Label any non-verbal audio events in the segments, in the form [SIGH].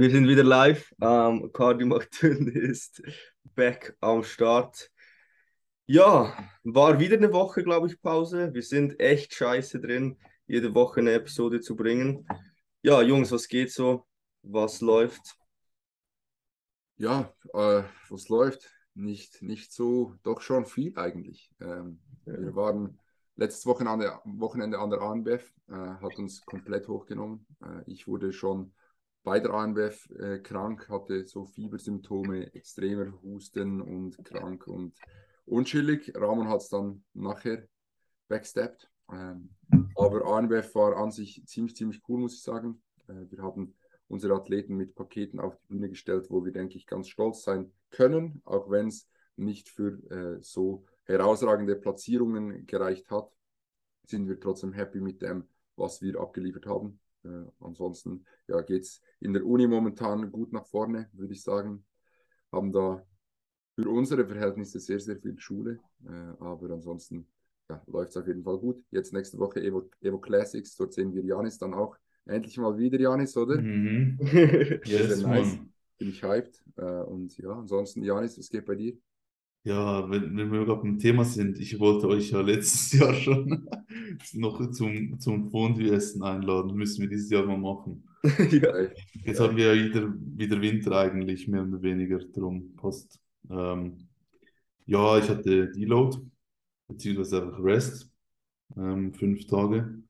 Wir sind wieder live. Ähm, Cardio [LAUGHS] macht dünn ist back am Start. Ja, war wieder eine Woche, glaube ich, Pause. Wir sind echt scheiße drin, jede Woche eine Episode zu bringen. Ja, Jungs, was geht so? Was läuft? Ja, äh, was läuft? Nicht, nicht so, doch schon viel eigentlich. Ähm, ja. Wir waren letztes Wochenende, Wochenende an der ANBF, äh, hat uns komplett hochgenommen. Äh, ich wurde schon bei der ANBF äh, krank, hatte so Fiebersymptome, extremer Husten und krank und unschillig. Ramon hat es dann nachher backsteppt. Ähm, aber ANBF war an sich ziemlich, ziemlich cool, muss ich sagen. Äh, wir haben unsere Athleten mit Paketen auf die Bühne gestellt, wo wir, denke ich, ganz stolz sein können, auch wenn es nicht für äh, so herausragende Platzierungen gereicht hat, sind wir trotzdem happy mit dem, was wir abgeliefert haben. Äh, ansonsten ja, geht es in der Uni momentan gut nach vorne, würde ich sagen. Haben da für unsere Verhältnisse sehr, sehr viel Schule, äh, aber ansonsten ja, läuft es auf jeden Fall gut. Jetzt nächste Woche Evo, Evo Classics, dort sehen wir Janis dann auch endlich mal wieder, Janis, oder? Mhm. [LAUGHS] yes, nice. Bin ich hyped. Äh, und ja, ansonsten, Janis, was geht bei dir? Ja, wenn, wenn wir gerade beim Thema sind, ich wollte euch ja letztes [LAUGHS] Jahr schon noch zum, zum Fondue-Essen einladen. Müssen wir dieses Jahr mal machen. [LAUGHS] ja. Jetzt haben wir ja wieder, wieder Winter eigentlich, mehr oder weniger, drum passt. Ähm, ja, ich hatte Deload, beziehungsweise einfach Rest, ähm, fünf Tage.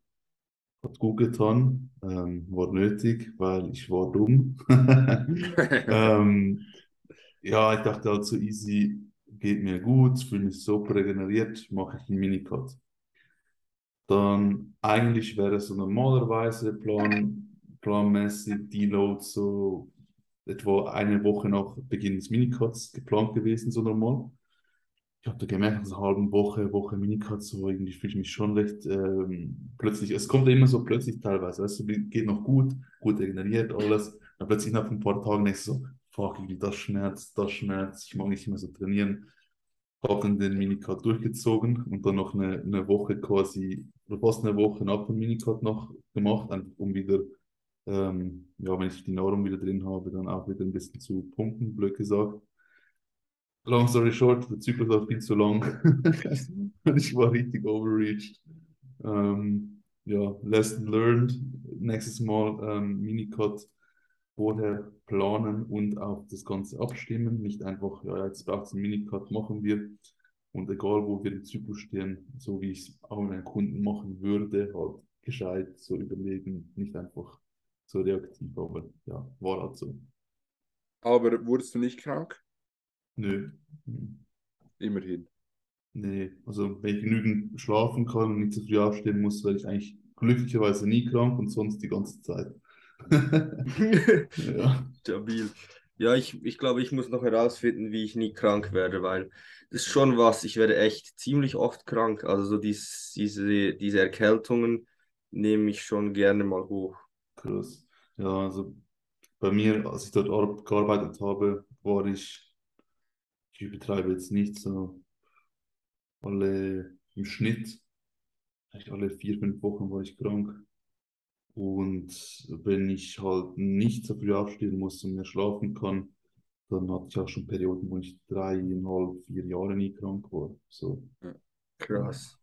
Hat gut getan, ähm, war nötig, weil ich war dumm. [LAUGHS] ähm, ja, ich dachte halt so easy, geht mir gut, fühle mich so regeneriert, mache ich einen Minicut. Dann eigentlich wäre so normalerweise plan, planmäßig Deload so etwa eine Woche nach Beginn des Minicuts geplant gewesen, so normal. Ich habe da gemerkt, nach einer halben Woche, Woche Minicut, so irgendwie fühle ich mich schon recht ähm, plötzlich, es kommt immer so plötzlich teilweise, weißt du, geht noch gut, gut regeneriert, alles. Dann plötzlich nach ein paar Tagen denkst du so, fuck, irgendwie das schmerzt, das schmerzt, ich mag nicht mehr so trainieren. Habe dann den Minicut durchgezogen und dann noch eine, eine Woche quasi, oder fast eine Woche nach dem Minicut noch gemacht, einfach um wieder ähm, ja, wenn ich die Nahrung wieder drin habe, dann auch wieder ein bisschen zu pumpen, blöd gesagt. Long story short, der Zyklus war viel zu lang. [LAUGHS] und ich war richtig overreached. Ähm, ja, lesson learned. Nächstes Mal ähm, Minicut vorher planen und auch das Ganze abstimmen. Nicht einfach, ja, jetzt braucht es einen Minicut, machen wir. Und egal, wo wir im Zyklus stehen, so wie ich es auch mit einem Kunden machen würde, halt gescheit so überlegen, nicht einfach so reaktiv, aber ja, war halt so. Aber wurdest du nicht krank? Nö. Immerhin. Nee, also wenn ich genügend schlafen kann und nicht zu früh aufstehen muss, werde ich eigentlich glücklicherweise nie krank und sonst die ganze Zeit. Ja. [LAUGHS] Stabil. Ja, ich, ich glaube, ich muss noch herausfinden, wie ich nie krank werde, weil das ist schon was, ich werde echt ziemlich oft krank. Also so dies, diese, diese Erkältungen nehme ich schon gerne mal hoch. Krass. Ja, also bei mir, als ich dort gearbeitet habe, war ich, ich übertreibe jetzt nicht so, alle im Schnitt, eigentlich alle vier, fünf Wochen war ich krank. Und wenn ich halt nicht so früh aufstehen muss und mehr schlafen kann, dann hatte ich auch schon Perioden, wo ich dreieinhalb, vier Jahre nie krank war. So. Krass.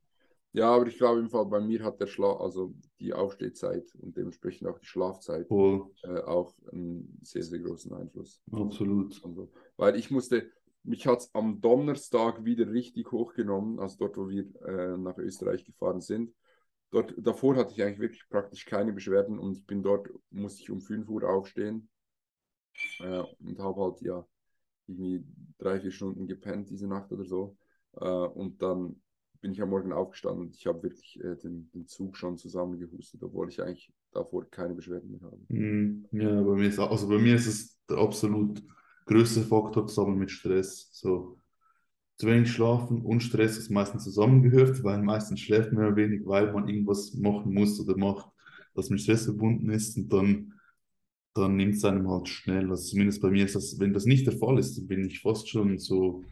Ja, aber ich glaube im Fall bei mir hat der Schlaf, also die Aufstehzeit und dementsprechend auch die Schlafzeit oh. äh, auch einen sehr, sehr großen Einfluss. Absolut. Also, weil ich musste, mich hat es am Donnerstag wieder richtig hochgenommen, also dort, wo wir äh, nach Österreich gefahren sind. Dort, davor hatte ich eigentlich wirklich praktisch keine Beschwerden und ich bin dort, musste ich um 5 Uhr aufstehen äh, und habe halt ja irgendwie drei, vier Stunden gepennt diese Nacht oder so. Äh, und dann bin ich am Morgen aufgestanden und ich habe wirklich äh, den, den, Zug schon zusammengehustet, obwohl ich eigentlich davor keine Beschwerden mehr habe. Mm, ja, bei mir ist, also bei mir ist es der absolut größte Faktor zusammen mit Stress. So zu wenig schlafen und Stress ist meistens zusammengehört, weil meistens schläft man wenig, weil man irgendwas machen muss oder macht, das mit Stress verbunden ist und dann, dann nimmt es einem halt schnell. Also zumindest bei mir ist das, wenn das nicht der Fall ist, dann bin ich fast schon so,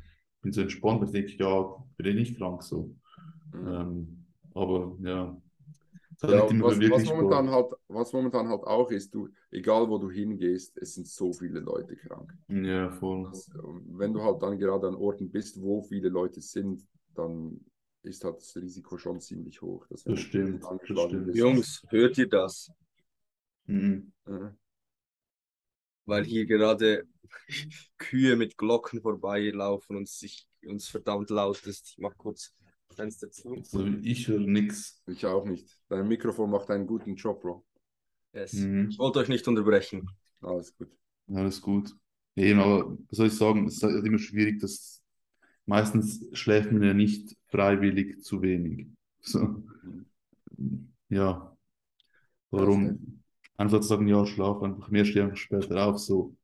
bin so entspannt, ich denke, ja, bin ich nicht krank so. Mhm. Ähm, aber ja. Ja, was, was, momentan halt, was momentan halt auch ist, du, egal wo du hingehst, es sind so viele Leute krank. Ja, voll. Das, wenn du halt dann gerade an Orten bist, wo viele Leute sind, dann ist halt das Risiko schon ziemlich hoch. Dass Das du stimmt, bist, Jungs, hört ihr das? Mhm. äh, Weil hier gerade [LAUGHS] Kühe mit Glocken vorbeilaufen und sich uns verdammt laut ist. Ich mach kurz Fenster zu. Also ich höre nix. ich auch nicht. Dein Mikrofon macht einen guten Job, Bro. Yes. Mhm. Ich wollte euch nicht unterbrechen. Alles gut. Alles gut. Ja, eben, aber was soll ich sagen, es ist halt immer schwierig, dass meistens schläft man ja nicht freiwillig zu wenig. So, ja. Warum? Einfach zu sagen, ja, schlaf einfach mehr, steh einfach später auf, so,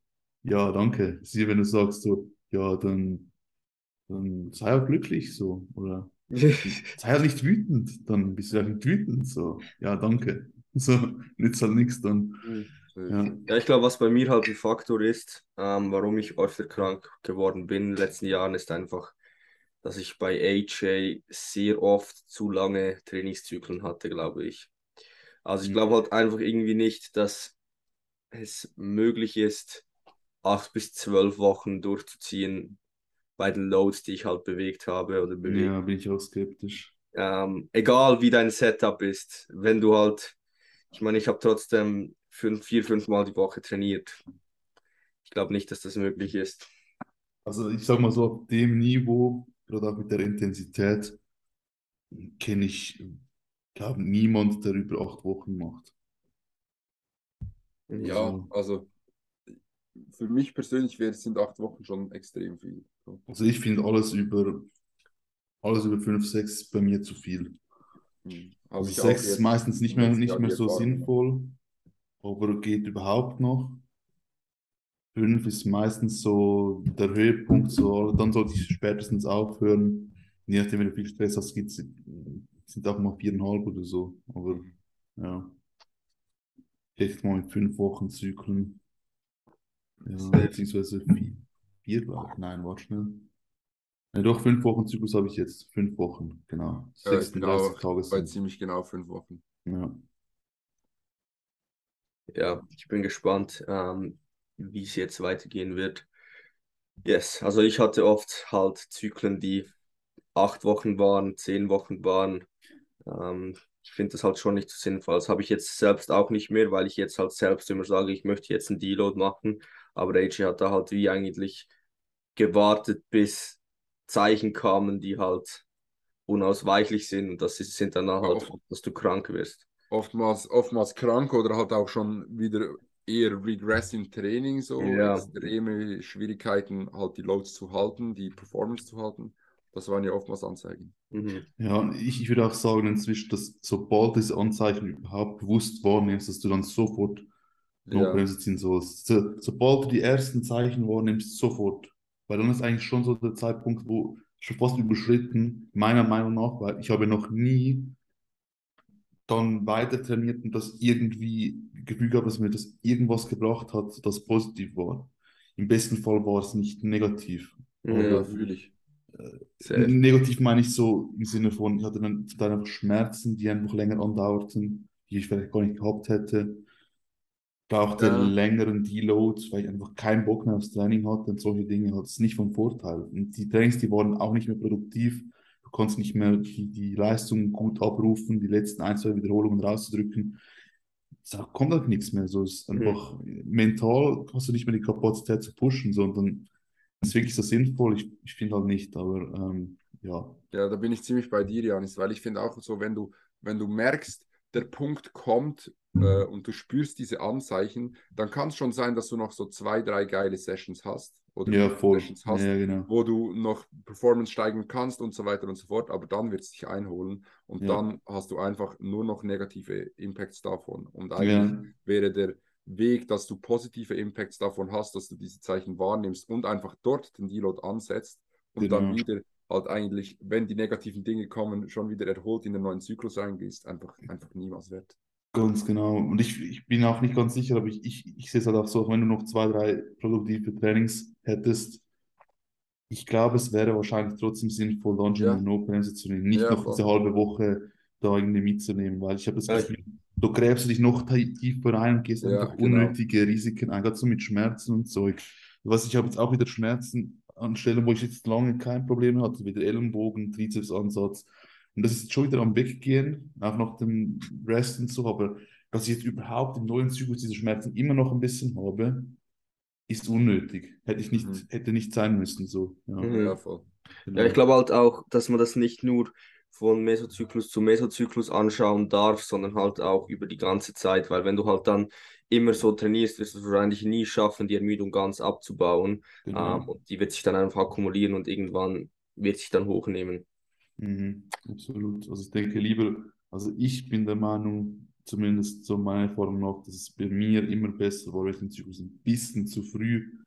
ja, danke. Sieh, wenn du sagst so, ja, dann, dann sei auch glücklich, so, oder [LAUGHS] sei halt nicht wütend, dann bist du halt nicht wütend, so, ja, danke. [LAUGHS] So, nützt halt nichts dann. Ja. Ja, ich glaube, was bei mir halt ein Faktor ist, ähm, warum ich öfter krank geworden bin in den letzten Jahren, ist einfach, dass ich bei AJ sehr oft zu lange Trainingszyklen hatte, glaube ich. Also ich Mhm. glaube halt einfach irgendwie nicht, dass es möglich ist, acht bis zwölf Wochen durchzuziehen bei den Loads, die ich halt bewegt habe oder bewegt. Ja, bin ich auch skeptisch. Ähm, egal wie dein Setup ist, wenn du halt, ich meine, ich habe trotzdem fünf, vier, fünf Mal die Woche trainiert. Ich glaube nicht, dass das möglich ist. Also ich sag mal so, auf dem Niveau, gerade auch mit der Intensität, kenne ich, glaube niemand, der über acht Wochen macht. Ja, also für mich persönlich wäre, sind acht Wochen schon extrem viel. So. Also ich finde alles über, alles über fünf, sechs bei mir zu viel. Mhm. Also Habe ich auch sechs ist jetzt meistens nicht mehr, nicht mehr so sinnvoll, aber geht überhaupt noch. Fünf ist meistens so der Höhepunkt, so, dann sollte ich spätestens aufhören. Je nachdem, wenn du viel Stress hast, sind auch mal viereinhalb oder so. Aber ja, vielleicht mal in fünf Wochen Zyklen. Ja, beziehungsweise vier, vier, glaub ich. nein, warte schnell. Ja, doch, fünf Wochen Zyklus habe ich jetzt. Fünf Wochen, genau. Ja, ich bin 36 auch Tage bei sind. ziemlich genau fünf Wochen. Ja. Ja, ich bin gespannt, ähm, wie es jetzt weitergehen wird. Yes, also ich hatte oft halt Zyklen, die acht Wochen waren, zehn Wochen waren. Ähm, ich finde das halt schon nicht so sinnvoll. Das habe ich jetzt selbst auch nicht mehr, weil ich jetzt halt selbst immer sage, ich möchte jetzt einen Deload machen. Aber AJ hat da halt wie eigentlich gewartet, bis Zeichen kamen, die halt unausweichlich sind. Und das ist, sind dann halt, Oft- dass du krank wirst. Oftmals, oftmals krank oder halt auch schon wieder eher Regress im Training, so Ja. extreme Schwierigkeiten, halt die Loads zu halten, die Performance zu halten. Das waren ja oftmals Anzeigen. Mhm. Ja, ich, ich würde auch sagen inzwischen, dass sobald diese Anzeichen überhaupt bewusst wahrnimmst, dass du dann sofort Ja, Notbremse ziehen sollst. So, sobald du die ersten Zeichen wahrnimmst, sofort. Weil dann ist eigentlich schon so der Zeitpunkt, wo schon fast überschritten, meiner Meinung nach, weil ich habe noch nie dann weiter trainiert und das irgendwie Gefühl gehabt, dass mir das irgendwas gebracht hat, das positiv war. Im besten Fall war es nicht negativ. Ja, fühle ich. Safe. Negativ meine ich so im Sinne von, ich hatte dann, dann einfach Schmerzen, die einfach länger andauerten, die ich vielleicht gar nicht gehabt hätte. Brauchte Ja. längeren Deloads, weil ich einfach keinen Bock mehr aufs Training hatte und solche Dinge hat es nicht vom Vorteil. Und die Trainings, die waren auch nicht mehr produktiv. Du konntest nicht mehr die, die Leistung gut abrufen, die letzten ein, zwei Wiederholungen rauszudrücken. Da kommt halt nichts mehr. So es ist Mhm. einfach mental hast du nicht mehr die Kapazität zu pushen, sondern ist wirklich so sinnvoll. Ich, ich finde halt nicht, aber ähm, ja. Ja, da bin ich ziemlich bei dir, Janis, weil ich finde auch so, wenn du, wenn du merkst, der Punkt kommt äh, und du spürst diese Anzeichen, dann kann es schon sein, dass du noch so zwei, drei geile Sessions hast oder Ja. Sessions hast, Ja, genau. wo du noch Performance steigen kannst und so weiter und so fort, aber dann wird es dich einholen und Ja. dann hast du einfach nur noch negative Impacts davon. Und eigentlich wäre der Weg, dass du positive Impacts davon hast, dass du diese Zeichen wahrnimmst und einfach dort den Deload ansetzt und dann Genau. wieder halt eigentlich, wenn die negativen Dinge kommen, schon wieder erholt in den neuen Zyklus reingehst, einfach, einfach niemals wert. ganz genau. Und ich, ich bin auch nicht ganz sicher, aber ich, ich, ich sehe es halt auch so, wenn du noch zwei, drei produktive Trainings hättest, ich glaube, es wäre wahrscheinlich trotzdem sinnvoll, dann schon Ja. eine No-Bremse zu nehmen. Nicht Ja, noch voll. diese halbe Woche da irgendwie mitzunehmen, weil ich habe das Ja, Gefühl, du gräbst dich noch ti- tiefer rein und gehst Ja, einfach genau. unnötige Risiken ein, gerade so mit Schmerzen und Zeug. Was ich habe jetzt auch wieder Schmerzen an Stellen, wo ich jetzt lange kein Problem hatte, wie der Ellenbogen, Trizepsansatz. Und das ist jetzt schon wieder am Weggehen, auch nach dem Rest und so, aber dass ich jetzt überhaupt im neuen Zyklus diese Schmerzen immer noch ein bisschen habe, ist unnötig. Hätte ich nicht, Mhm. hätte nicht sein müssen, so. Ja. Ja, voll. genau. Ja, ich glaube halt auch, dass man das nicht nur von Mesozyklus zu Mesozyklus anschauen darf, sondern halt auch über die ganze Zeit, weil wenn du halt dann immer so trainierst, wirst du es wahrscheinlich nie schaffen, die Ermüdung ganz abzubauen. Genau. Ähm, und die wird sich dann einfach akkumulieren und irgendwann wird sich dann hochnehmen. Mhm, absolut. Also ich denke lieber, also ich bin der Meinung, zumindest so meiner Erfahrung nach, dass es bei mir immer besser war, wenn ich den Zyklus ein bisschen zu früh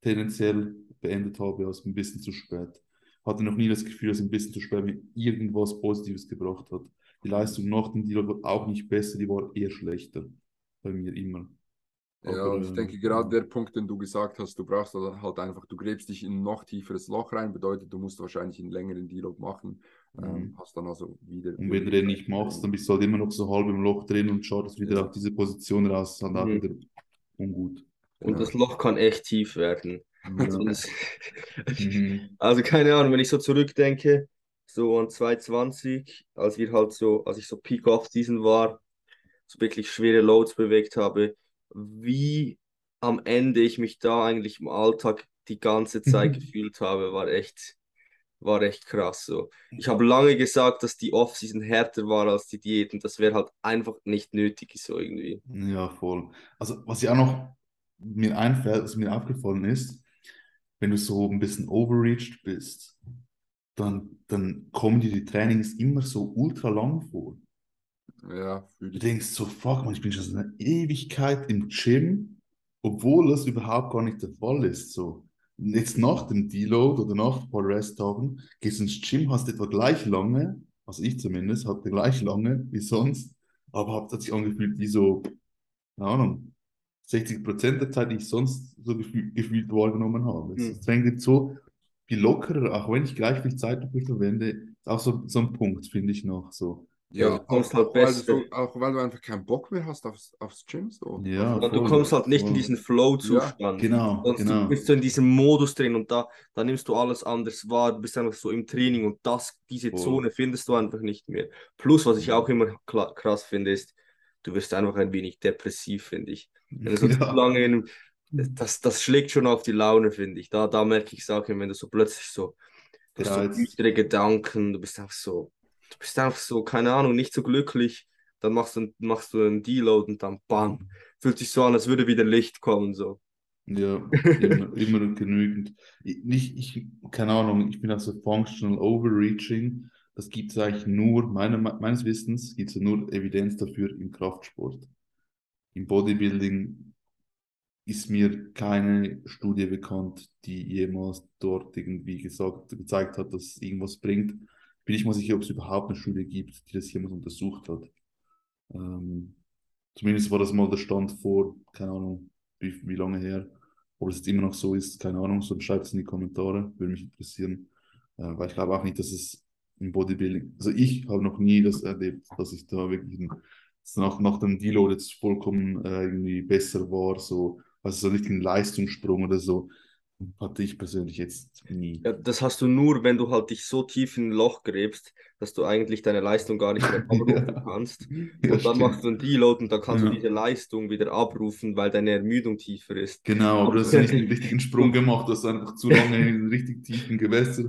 tendenziell beendet habe, als ein bisschen zu spät. Hatte noch nie das Gefühl, dass ein bisschen zu spät mir irgendwas Positives gebracht hat. Die Leistung nach dem Deal war auch nicht besser, die war eher schlechter. Bei mir immer. Ja, Aber, und ich ähm, denke gerade der Punkt, den du gesagt hast, du brauchst dann halt einfach, du gräbst dich in ein noch tieferes Loch rein, bedeutet, du musst wahrscheinlich einen längeren Deload machen, ähm, Mhm. hast dann also wieder. Und wenn du den nicht machst, dann bist du halt immer noch so halb im Loch drin und schaust wieder Ja. auf diese Position raus, ist halt auch Mhm. wieder ungut. Und Ja. das Loch kann echt tief werden. Also, Mhm. also keine Ahnung, wenn ich so zurückdenke, so an 2020, als wir halt so, als ich so Peak-Off-Season war, so wirklich schwere Loads bewegt habe, wie am Ende ich mich da eigentlich im Alltag die ganze Zeit gefühlt habe, war echt, war echt krass so. Ich habe lange gesagt, dass die Off-Season härter war als die Diät und das wäre halt einfach nicht nötig so irgendwie. Ja, voll. Also, was ja auch noch mir einfällt, was mir aufgefallen ist, wenn du so ein bisschen overreached bist, dann, dann kommen dir die Trainings immer so ultra lang vor. Ja, Du denkst so, fuck man, ich bin schon seit einer Ewigkeit im Gym, obwohl das überhaupt gar nicht der Fall ist. So. Und jetzt nach dem Deload oder nach ein paar Resttagen gehst du ins Gym, hast etwa gleich lange, also ich zumindest, hatte gleich lange wie sonst, aber hat sich angefühlt wie so, keine Ahnung, 60 Prozent der Zeit, die ich sonst so gefühl, gefühlt wahrgenommen habe. Es Hm. ist eigentlich so viel lockerer, auch wenn ich gleich viel Zeit dafür verwende, ist auch so, so ein Punkt, finde ich noch so. Ja, Ja, du kommst auch, halt auch, weil du besser. auch weil du einfach keinen Bock mehr hast aufs, aufs Gym. So. Ja, Ja, du voll, kommst halt nicht in voll. diesen Flow-Zustand. Genau, Sonst du genau. bist so in diesem Modus drin und da, da nimmst du alles anders wahr, du bist einfach so im Training und das, diese Voll. Zone findest du einfach nicht mehr. Plus, was ich auch immer krass finde, ist, du wirst einfach ein wenig depressiv, finde ich. Wenn du so [LAUGHS] Ja. lange in, das, das schlägt schon auf die Laune, finde ich. Da, da merke ich Sachen, wenn du so plötzlich so, du hast so düstere Gedanken, du bist einfach so, du bist einfach so, keine Ahnung, nicht so glücklich. Dann machst du, machst du einen Deload und dann bam, fühlt sich so an, als würde wieder Licht kommen, so. Ja, immer, [LAUGHS] immer genügend. Ich, nicht, ich, keine Ahnung, ich bin also Functional Overreaching. Das gibt es eigentlich nur, meiner, meines Wissens, gibt es nur Evidenz dafür im Kraftsport. Im Bodybuilding ist mir keine Studie bekannt, die jemals dort irgendwie gesagt, gezeigt hat, dass es irgendwas bringt. Bin ich mal sicher, ob es überhaupt eine Studie gibt, die das jemals untersucht hat. Ähm, zumindest war das mal der Stand vor, keine Ahnung, wie, wie lange her. Ob es jetzt immer noch so ist, keine Ahnung, so schreibt es in die Kommentare, würde mich interessieren. Äh, weil ich glaube auch nicht, dass es im Bodybuilding, also ich habe noch nie das erlebt, dass ich da wirklich nach, nach dem Deload jetzt vollkommen äh, irgendwie besser war, so, also so nicht ein Leistungssprung oder so, hatte ich persönlich jetzt nie. Ja, das hast du nur, wenn du halt dich so tief in ein Loch gräbst, dass du eigentlich deine Leistung gar nicht mehr [LAUGHS] abrufen Ja. kannst. Ja, Und dann stimmt. machst du einen Deload und dann kannst Ja. du diese Leistung wieder abrufen, weil deine Ermüdung tiefer ist. Genau, aber du hast nicht den richtigen Sprung gemacht, du hast einfach zu lange in richtig tiefen Gewässer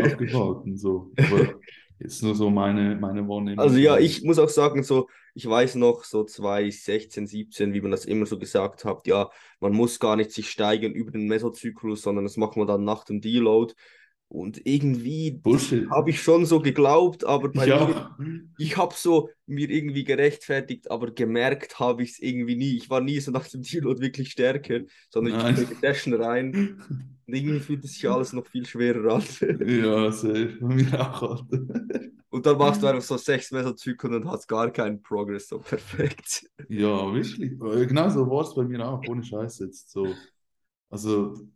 aufgehalten. So. Aber [LAUGHS] jetzt nur so meine, meine Wahrnehmung. Also ja, ich muss auch sagen, so, ich weiß noch, so 2016, 17, wie man das immer so gesagt hat, ja, man muss gar nicht sich steigern über den Mesozyklus, sondern das macht man dann nach dem Deload. Und irgendwie habe ich schon so geglaubt, aber Ich mir, ich habe so mir irgendwie gerechtfertigt, aber gemerkt habe ich es irgendwie nie. Ich war nie so nach dem Deload wirklich stärker, sondern Nein. ich bin Session rein [LAUGHS] und irgendwie fühlt es sich alles noch viel schwerer an. Ja, safe. Mir auch, Alter. Und dann machst du einfach so sechs Messerzyklen und hast gar keinen Progress, so [LAUGHS] perfekt. Ja, wirklich. Genau so war es bei mir auch, ohne Scheiß jetzt. So. Also,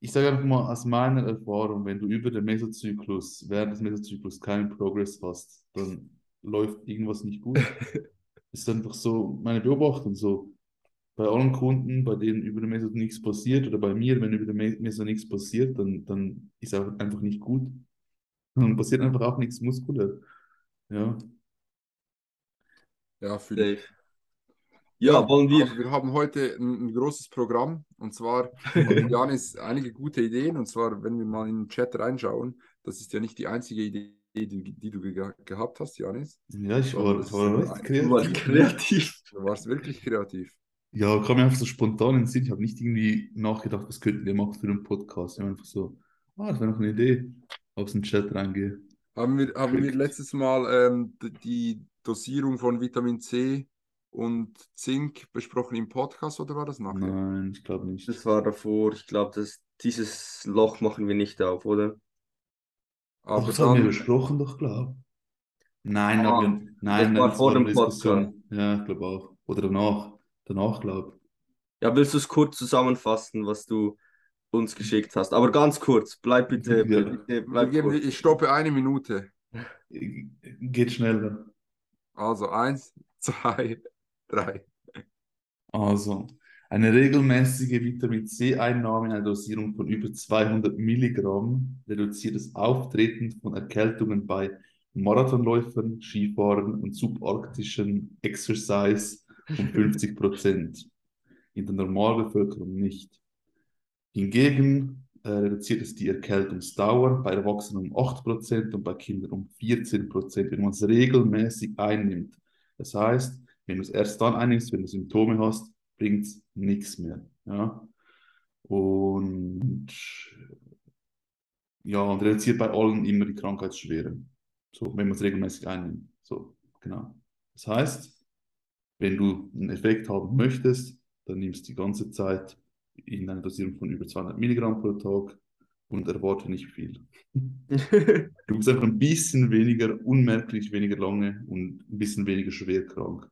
ich sage einfach mal aus meiner Erfahrung, wenn du über den Mesozyklus, während des Mesozyklus keinen Progress hast, dann läuft irgendwas nicht gut. [LAUGHS] ist einfach so meine Beobachtung. So bei allen Kunden, bei denen über den Meso nichts passiert, oder bei mir, wenn über den Meso nichts passiert, dann, dann ist auch einfach nicht gut. Dann passiert einfach auch nichts muskulär. Ja. Ja. Safe. Ja, wollen wir. Wir haben heute ein, ein großes Programm und zwar hat Janis einige gute Ideen und zwar, wenn wir mal in den Chat reinschauen, das ist ja nicht die einzige Idee, die, die du ge gehabt hast, Janis. Ja, ich war, war ist echt Du warst kreativ. [LAUGHS] kreativ. Du warst wirklich kreativ. Ja, kam mir einfach so spontan in den Sinn. Ich habe nicht irgendwie nachgedacht, was könnten wir machen für einen Podcast. Ich habe einfach so, ah, das wäre noch eine Idee. Aus dem Chat reingehe. Haben wir, haben wir letztes Mal ähm, die Dosierung von Vitamin C und Zink besprochen im Podcast oder war das nachher? Nein, ich glaube nicht. Das war davor. Ich glaube, dieses Loch machen wir nicht auf, oder? Ach, Aber das haben wir dann, besprochen, doch, glaube Nein, Ah, wir, nein, war nein, vor dem Diskussion. Ja, ich glaube auch. Oder danach. Danach, glaube Ja, willst du es kurz zusammenfassen, was du uns geschickt hast? Aber ganz kurz. Bleib bitte, Ja. bitte bleib geben, kurz. ich stoppe eine Minute. ich. Geht schneller. Also eins, [LAUGHS] zwei, drei. Also, eine regelmäßige Vitamin C-Einnahme in einer Dosierung von über 200 Milligramm reduziert das Auftreten von Erkältungen bei Marathonläufern, Skifahrern und subarktischen Exercise um 50 Prozent. In der Normalbevölkerung nicht. Hingegen äh, reduziert es die Erkältungsdauer bei Erwachsenen um 8 Prozent und bei Kindern um 14 Prozent, wenn man es regelmäßig einnimmt. Das heißt, wenn du es erst dann einnimmst, wenn du Symptome hast, bringt es nichts mehr. Ja? Und ja, und reduziert bei allen immer die Krankheitsschwere. So, wenn man es regelmäßig einnimmt. So, genau. Das heißt, wenn du einen Effekt haben möchtest, dann nimmst du die ganze Zeit in einer Dosierung von über 200 Milligramm pro Tag und erwarte nicht viel. [LAUGHS] Du bist einfach ein bisschen weniger, unmerklich weniger lange und ein bisschen weniger schwer krank.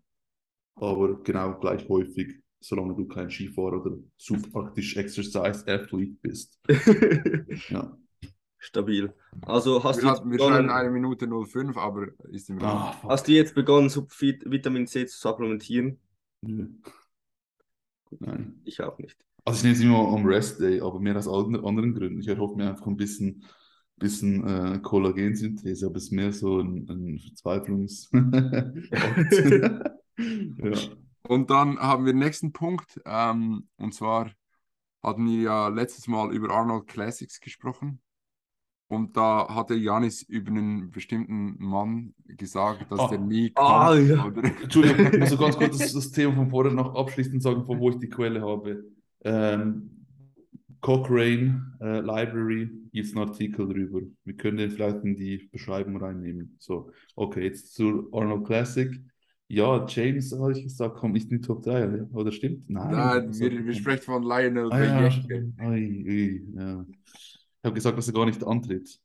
Aber genau gleich häufig, solange du kein Skifahrer oder subpraktisch Exercise Athlete bist. [LAUGHS] Ja. Stabil. Also hast Wir, du jetzt hatten, wir schreiben begonnen, eine Minute 05, aber ist im Rahmen. Ah, hast du jetzt begonnen, Vitamin C zu supplementieren? Nö. Nein. Ich auch nicht. Also ich nehme es immer am Rest Day, aber mehr aus anderen, Gründen. Ich erhoffe mir einfach ein bisschen, bisschen äh, Kollagensynthese, aber es ist mehr so ein, ein Verzweiflungs... [LAUGHS] ja. Und dann haben wir den nächsten Punkt. Ähm, und zwar hatten wir ja letztes Mal über Arnold Classics gesprochen. Und da hatte Janis über einen bestimmten Mann gesagt, dass Ah. der nie Ah, kommt. ja. Oder? Entschuldigung, ich muss so ganz [LAUGHS] kurz das, das Thema von vorher noch abschließend sagen, von wo ich die Quelle habe. Ähm, Cochrane äh, Library gibt es einen Artikel drüber. Wir können den vielleicht in die Beschreibung reinnehmen. So, okay, jetzt zu Arnold Classic. Ja, James, habe ich gesagt, kommt nicht in die Top 3, oder? stimmt? Nein. Nein, wir, wir sprechen von Lionel Ah, ja. Bejecke. Ui, ui, ja. Ich habe gesagt, dass er gar nicht antritt.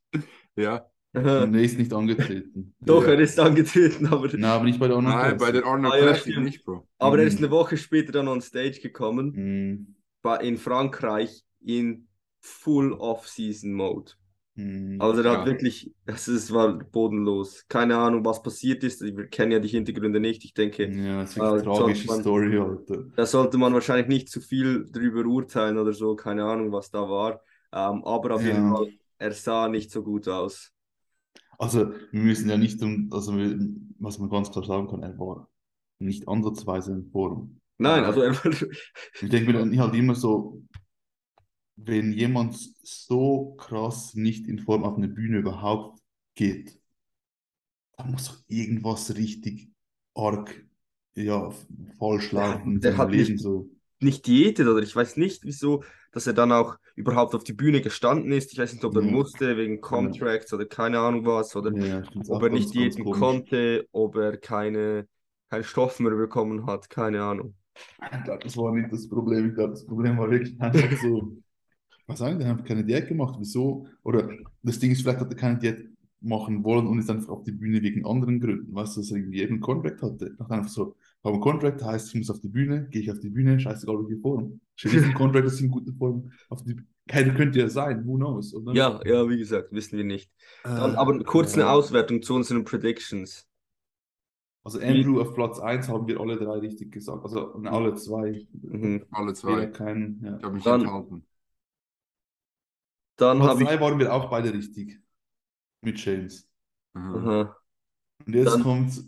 Ja. Er ist nicht angetreten. [LAUGHS] Doch, Ja. er ist angetreten, aber, Nein, aber nicht bei der Arnold Nein, bei Classic. der Arnold Ah, ja, Classic nicht, Bro. aber er ist Mhm. eine Woche später dann on stage gekommen, Hm, war in Frankreich in Full Off-Season-Mode. hm. Also er hat wirklich, es ist- war bodenlos. Keine Ahnung, was passiert ist. Wir kennen ja die Hintergründe nicht. Ich denke, Ja, das ist wirklich eine tragische sollte man- Story, Alter. da sollte man wahrscheinlich nicht zu viel drüber urteilen oder so. Keine Ahnung, was da war. Ähm, aber auf jeden Ja. Fall, er sah nicht so gut aus. Also, wir müssen ja nicht, um, also, wir, was man ganz klar sagen kann, er war nicht ansatzweise in Form. Nein, Ja. also war, [LAUGHS] Ich denke mir dann halt immer so, wenn jemand so krass nicht in Form auf eine Bühne überhaupt geht, dann muss doch irgendwas richtig arg, ja, falsch Ja, laufen in der hat Leben nicht- so. nicht diätet oder ich weiß nicht, wieso, dass er dann auch überhaupt auf die Bühne gestanden ist. Ich weiß nicht, ob er Ja. musste wegen Contracts oder keine Ahnung was oder Ja, ob er nicht diäten konnte, ob er keine, keinen Stoff mehr bekommen hat, keine Ahnung. Ich glaube, das war nicht das Problem. Ich glaube, das Problem war wirklich einfach so, was sagen, der hat einfach keine Diät gemacht. Wieso? Oder das Ding ist, vielleicht hat er keine Diät machen wollen und ist einfach auf die Bühne wegen anderen Gründen. Weißt du, dass er irgendwie eben Contract hatte. Ich dachte einfach so, habe einen Contract, heißt, ich muss auf die Bühne, gehe ich auf die Bühne, scheißegal, welche Form. Nicht im Contract, ich in guter Form auf die Keine könnte ja sein, who knows, oder? Ja, ja, wie gesagt, wissen wir nicht. Dann, Äh, aber kurz eine äh, Auswertung zu unseren Predictions. Also Andrew auf Platz 1 haben wir alle drei richtig gesagt. Also alle zwei. Mhm. Alle zwei. kein, ja. Ich habe mich Dann- enthalten. Dann Platz habe ich. 3 waren wir auch beide richtig. Mit James. Mhm. Aha. Und jetzt Dann- kommt.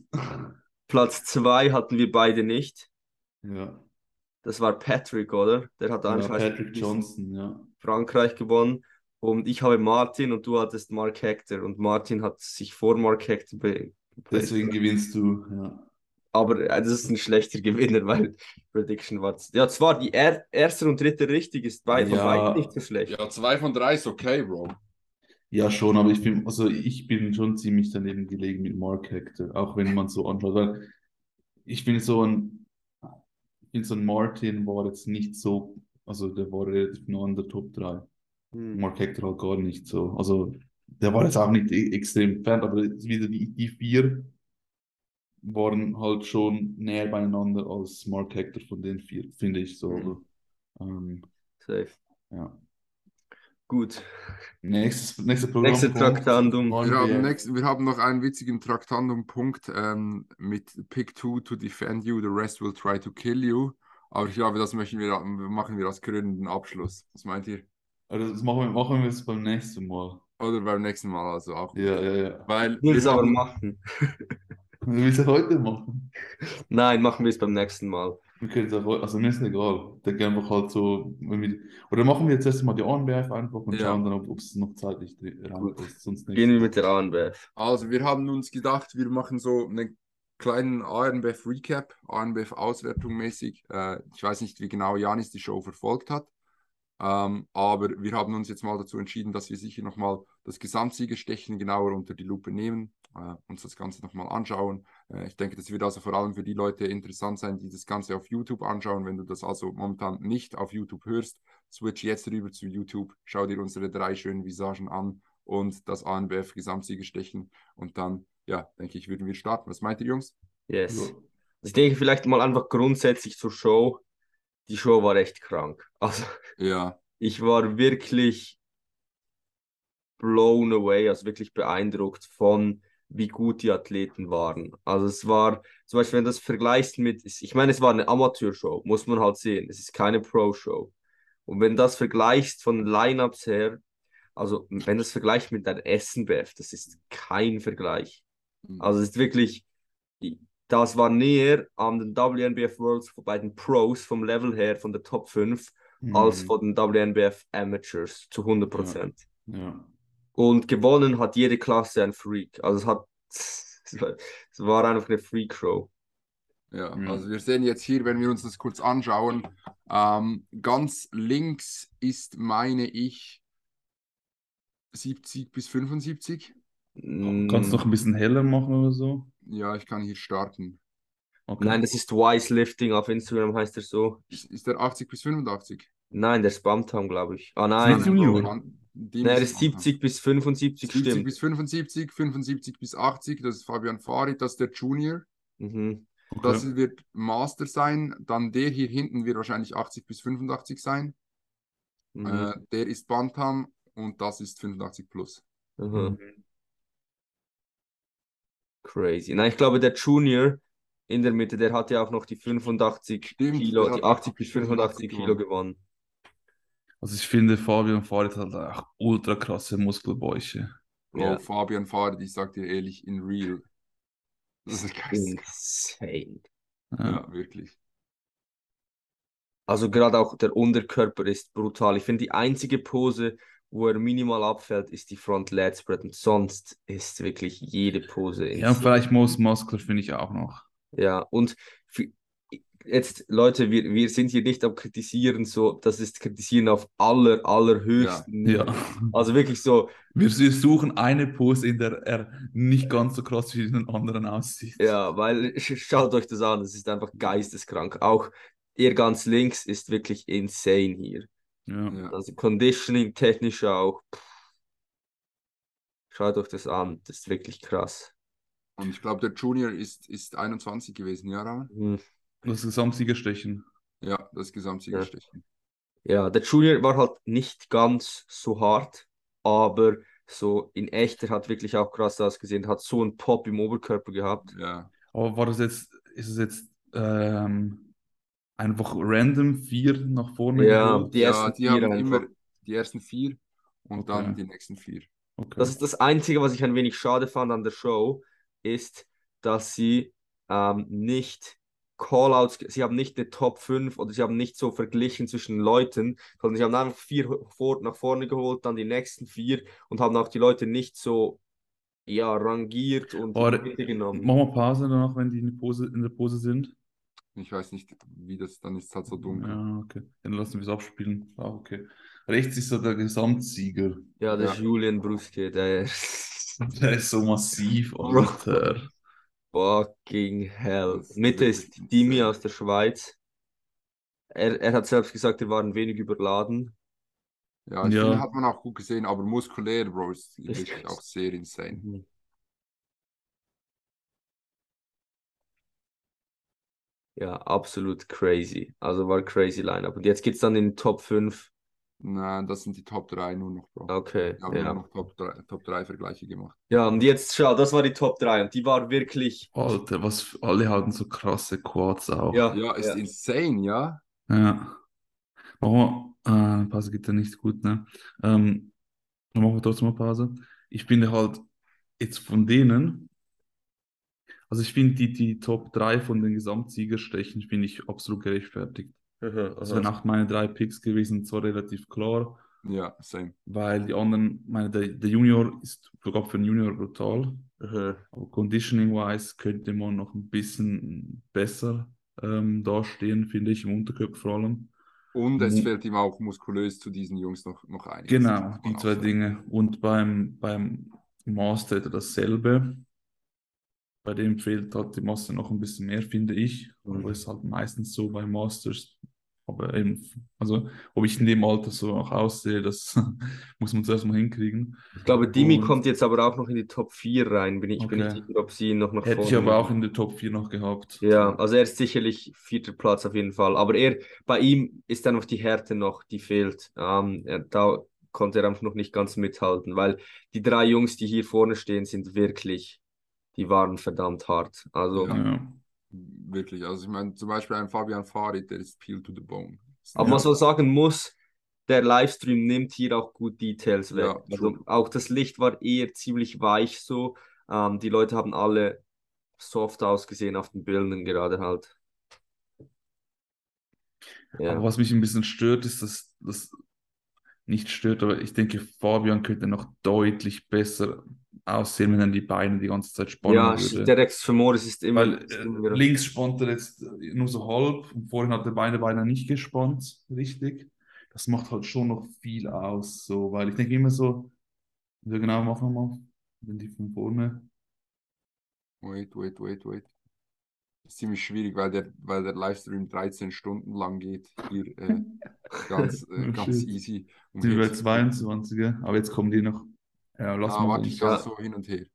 Platz 2 hatten wir beide nicht. Ja, Das war Patrick, oder? Der hat ja Patrick Johnson, ja. Frankreich gewonnen. Und ich habe Martin und du hattest Mark Hector. Und Martin hat sich vor Mark Hector be Deswegen gewinnst du, ja. Aber äh, das ist ein schlechter [LAUGHS] Gewinner, weil Prediction war. Ja, zwar die er erste und dritte richtig ist bei von Ja. nicht so schlecht. Ja, zwei von drei ist okay, Bro. Ja, schon, aber ich bin, also ich bin schon ziemlich daneben gelegen mit Mark Hector, auch wenn man so anschaut, weil ich bin so ein, ich finde so ein Martin war jetzt nicht so, also der war relativ nah an der Top 3. Hm. Mark Hector halt gar nicht so. Also der war jetzt auch nicht e- extrem entfernt, aber wieder die, die vier waren halt schon näher beieinander als Mark Hector von den vier, finde ich so. Mhm. ähm, Safe. ja. Gut. Nächstes, nächste Programm Nächste Traktandum. Wir haben, next, wir haben noch einen witzigen Traktandum-Punkt ähm, mit Pick 2 to defend you, the rest will try to kill you. Aber ich glaube, das möchten wir, machen wir als krönenden Abschluss. Was meint ihr? Also das machen wir, machen wir jetzt beim nächsten Mal. Oder beim nächsten Mal also auch. Ja, ja, ja. Weil will es wir aber haben- machen. Wir müssen es heute machen. Nein, machen wir es beim nächsten Mal. Wir können es auch, heute- also mir ist egal. Ich denke einfach halt so, wenn wir, oder machen wir jetzt erstmal die ANBF einfach und Ja. schauen dann, ob es noch zeitlich reinpasst. Sonst nicht. Gehen wir mit der ANBF. Also, wir haben uns gedacht, wir machen so einen kleinen ANBF Recap, ANBF Auswertung mäßig. Äh, ich weiß nicht, wie genau Janis die Show verfolgt hat, ähm, aber wir haben uns jetzt mal dazu entschieden, dass wir sicher nochmal das Gesamtsiegerstechen genauer unter die Lupe nehmen, äh, uns das Ganze nochmal anschauen. Äh, ich denke, das wird also vor allem für die Leute interessant sein, die das Ganze auf YouTube anschauen. Wenn du das also momentan nicht auf YouTube hörst, switch jetzt rüber zu YouTube, schau dir unsere drei schönen Visagen an und das ANBF Gesamtsiegerstechen und dann, ja, denke ich, würden wir starten. Was meint ihr, Jungs? Yes. Ja. Also ich denke vielleicht mal einfach grundsätzlich zur Show. Die Show war echt krank. [LAUGHS] Also Ja, ich war wirklich blown away, also wirklich beeindruckt von, wie gut die Athleten waren. Also es war, zum Beispiel, wenn du das vergleichst mit, ich meine, es war eine Amateurshow, muss man halt sehen. Es ist keine Pro-Show. Und wenn du das vergleichst von Lineups her, also wenn du das vergleichst mit der SNBF, das ist kein Vergleich. Mhm. Also es ist wirklich, das war näher an den WNBF Worlds bei den Pros vom Level her, von der Top 5, als Mhm. von den WNBF Amateurs zu 100 Prozent. Ja. Und gewonnen hat jede Klasse ein Freak. Also es hat, [LAUGHS] es war, einfach eine Freak-Show. ja. Ja. Also wir sehen jetzt hier, wenn wir uns das kurz anschauen, ähm, ganz links ist, meine ich, 70 bis 75. Kannst du noch ein bisschen heller machen oder so? Ja, ich kann hier starten. Okay. Nein, das ist Wise Lifting auf Instagram, heißt er so. Ist, ist der 80 bis 85? Nein, der spammt haben, glaube ich. Ah, Nein, nein. Junior. Nein, müssen ist 70 bis 75, 70 stimmt. bis 75, 75 bis 80, das ist Fabian Farid, das ist der Junior. Mhm. Okay. Das wird Master sein. Dann der hier hinten wird wahrscheinlich 80 bis 85 sein. Mhm. Äh, der ist Bantam und das ist 85 plus. Mhm. Crazy. Nein, ich glaube, der Junior in der Mitte, der hat ja auch noch die 85 Stimmt, Kilo, die hat 80 bis 85 Kilo gewonnen. gewonnen. Also ich finde, Fabian Farid hat auch ultra krasse Muskelbäuche. Bro, Ja. Fabian Farid, ich sag dir ehrlich, in real. Das ist geil. Insane. Ja. Ja, wirklich. Also gerade auch der Unterkörper ist brutal. Ich finde, die einzige Pose, wo er minimal abfällt, ist die Front Lat Spread. Und sonst ist wirklich jede Pose Ja, und vielleicht Most Muscular finde ich auch noch. Ja, und für, jetzt, Leute, wir, wir sind hier nicht am Kritisieren, so, das ist Kritisieren auf aller, allerhöchsten. Ja. Also wirklich so, Wir suchen eine Pose, in der er nicht ganz so krass wie in den anderen aussieht. ja, weil sch- schaut euch das an, das ist einfach geisteskrank. Auch ihr ganz links ist wirklich insane hier. Ja. Ja. Also Conditioning technisch auch. Pff. Schaut euch das an, das ist wirklich krass. Und ich glaube, der Junior ist, ist 21 gewesen, ja, Rahmen? Mhm. Das Gesamtsiegerstechen. Ja, das Gesamtsiegerstechen. Ja, der Junior war halt nicht ganz so hart, aber so in echt, er hat wirklich auch krass ausgesehen, hat so einen Pop im Oberkörper gehabt. Ja. Aber war das jetzt, ist es jetzt ähm, einfach random vier nach vorne Ja, geholt? die ja, ersten die vier haben einfach. immer die ersten vier und Okay. dann die nächsten vier. Okay. Das ist das Einzige, was ich ein wenig schade fand an der Show, ist, dass sie ähm, nicht Callouts, sie haben nicht eine Top 5 oder sie haben nicht so verglichen zwischen Leuten, sondern sie haben einfach vier vor, nach vorne geholt, dann die nächsten vier und haben auch die Leute nicht so ja, rangiert und Aber in die Mitte genommen. Machen wir Pause danach, wenn die in, die Pose, in der Pose sind. Ich weiß nicht, wie das, dann ist es halt so dunkel. Ja, okay. Dann lassen wir es abspielen. Ah, okay. Rechts ist so der Gesamtsieger. Ja, der Ja. Julian Bruske, der [LAUGHS] Der ist so massiv. Alter. fucking hell. Ist Mitte ist Dimi aus der Schweiz. Er, er hat selbst gesagt, er war ein wenig überladen. Ja, Ja. hat man auch gut gesehen, aber muskulär, Bro, ist Ist wirklich auch sehr insane. Ja, absolut crazy. Also war crazy Lineup. Und jetzt geht's dann in den Top 5. Nein, das sind die Top 3 nur noch, Bro. Okay, Wir haben ja. nur noch Top 3, Top 3 Vergleiche gemacht. Ja, und jetzt schau, das war die Top 3 und die war wirklich. Alter, was alle hatten so krasse Quads auch. Ja, Ja, ist ja. insane, ja. Ja. Machen wir, äh, Pause geht ja nicht gut, ne? Ähm, dann machen wir trotzdem mal Pause. Ich finde halt jetzt von denen, also ich finde die, die Top 3 von den Gesamtsiegerstechen, finde ich absolut gerechtfertigt. Aha, Das wären auch meine drei Picks gewesen, zwar relativ klar, Ja, same. weil die anderen, meine, der, der Junior ist sogar für den Junior brutal, Aha. aber conditioning-wise könnte man noch ein bisschen besser ähm, dastehen, finde ich, im Unterkörper vor allem. Und es fehlt ihm auch muskulös zu diesen Jungs noch, noch einiges. Genau, die zwei. Dinge. Und beim, beim Master dasselbe. Bei dem fehlt halt die Masse noch ein bisschen mehr, finde ich. Mhm. Aber ist halt meistens so bei Masters. Aber eben, also, ob ich in dem Alter so auch aussehe, das [LAUGHS] muss man zuerst mal hinkriegen. Ich glaube, Dimi Und- kommt jetzt aber auch noch in die Top 4 rein. Bin ich bin nicht Okay. sicher, ob sie ihn noch nach Hätte ich aber auch in der Top 4 noch gehabt. Ja, also er ist sicherlich vierter Platz auf jeden Fall. Aber er, bei ihm ist einfach die Härte noch, die fehlt. Ähm, er, da konnte er einfach noch nicht ganz mithalten, weil die drei Jungs, die hier vorne stehen, sind wirklich, die waren verdammt hart. Also, Ja. Ja. Wirklich. Also ich meine, zum Beispiel ein Fabian Farid, der ist peel to the bone. aber Ja. was man sagen muss, der Livestream nimmt hier auch gut Details weg. Ja, also auch das Licht war eher ziemlich weich so. Ähm, die Leute haben alle soft ausgesehen auf den Bildern gerade halt. Ja. Aber was mich ein bisschen stört, ist, dass das nicht stört, aber ich denke, Fabian könnte noch deutlich besser aussehen, wenn er die Beine die ganze Zeit spannen Ja, würde. der Rex Femoris ist immer. Weil ist äh, immer- links spannt er jetzt nur so halb und vorhin hat er beide Beine nicht gespannt, richtig. Das macht halt schon noch viel aus, so, weil ich denke immer so, so genau machen wir mal, wenn die von vorne. Wait, wait, wait, wait. Das ist ziemlich schwierig, weil der, weil der Livestream 13 Stunden lang geht. Hier äh, [LAUGHS] ganz, äh, Oh, ganz easy. Und Sind wir bei jetzt- 22, aber jetzt kommen die noch. Ja, lass Ah, mal warte, ich Ja. so hin und her.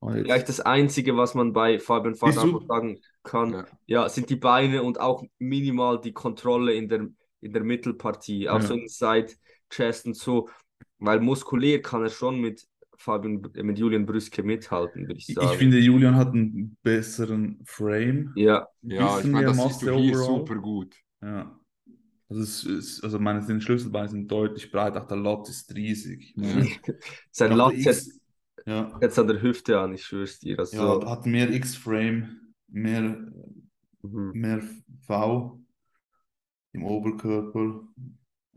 Ah. Vielleicht das Einzige, was man bei Fabian einfach sagen kann, Ja. ja, sind die Beine und auch minimal die Kontrolle in der, in der Mittelpartie, auch Ja. so in Side, Chest und so, weil muskulär kann er schon mit Fabian, äh, mit Julian Brüske mithalten, würde ich sagen. ich finde, Julian hat einen besseren Frame. ja, Ein Ja, ich bisschen meine, das siehst du hier overall. super gut. Ja. Also, es ist, also meine den Schlüsselbeine sind deutlich breit, auch der Lat ist riesig. Meine, [LAUGHS] sein setzt, X, ja, setzt an der Hüfte an, ich schwör's dir. Also, ja, hat mehr X-Frame, mehr, mhm. mehr V im Oberkörper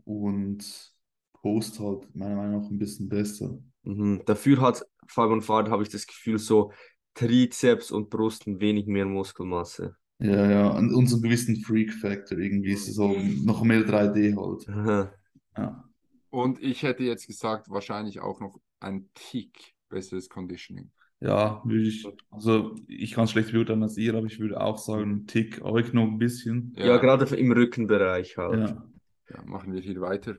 und Post halt meiner Meinung nach ein bisschen besser. Mhm. Dafür hat Fabian Fahrt, habe ich das Gefühl, so Trizeps und Brust ein wenig mehr Muskelmasse. Ja, ja, und, und so einen gewissen Freak-Factor irgendwie ist es so noch mehr 3D halt. Aha. Ja. Und ich hätte jetzt gesagt, wahrscheinlich auch noch ein Tick besseres Conditioning. Ja, würde ich, also ich kann es schlecht beurteilen als ihr, aber ich würde auch sagen, ein Tick, euch noch ein bisschen. Ja, gerade im Rückenbereich halt. Ja. ja, machen wir hier weiter.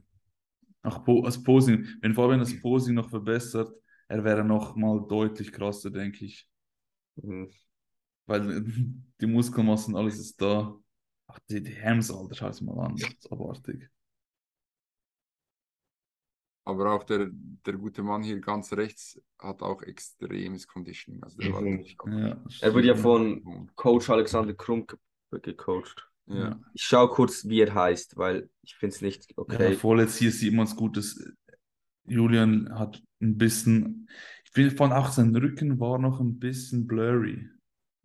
Auch po das Posing, wenn Fabian das Posing noch verbessert, er wäre noch mal deutlich krasser, denke ich. Mhm. Weil [LAUGHS] die Muskelmassen, alles ist da. Ach, die, die Hams, Alter, schau es mal an. Das ist abartig. Aber auch der, der gute Mann hier ganz rechts hat auch extremes Conditioning. Also Mhm. Ja, Er wird ja von Coach Alexander Krunk gecoacht. Ja. Ich schaue kurz, wie er heißt, weil ich finde es nicht Ja, okay. vorletzt hier sieht man es gut, dass Julian hat ein bisschen, ich fand auch sein Rücken war noch ein bisschen blurry.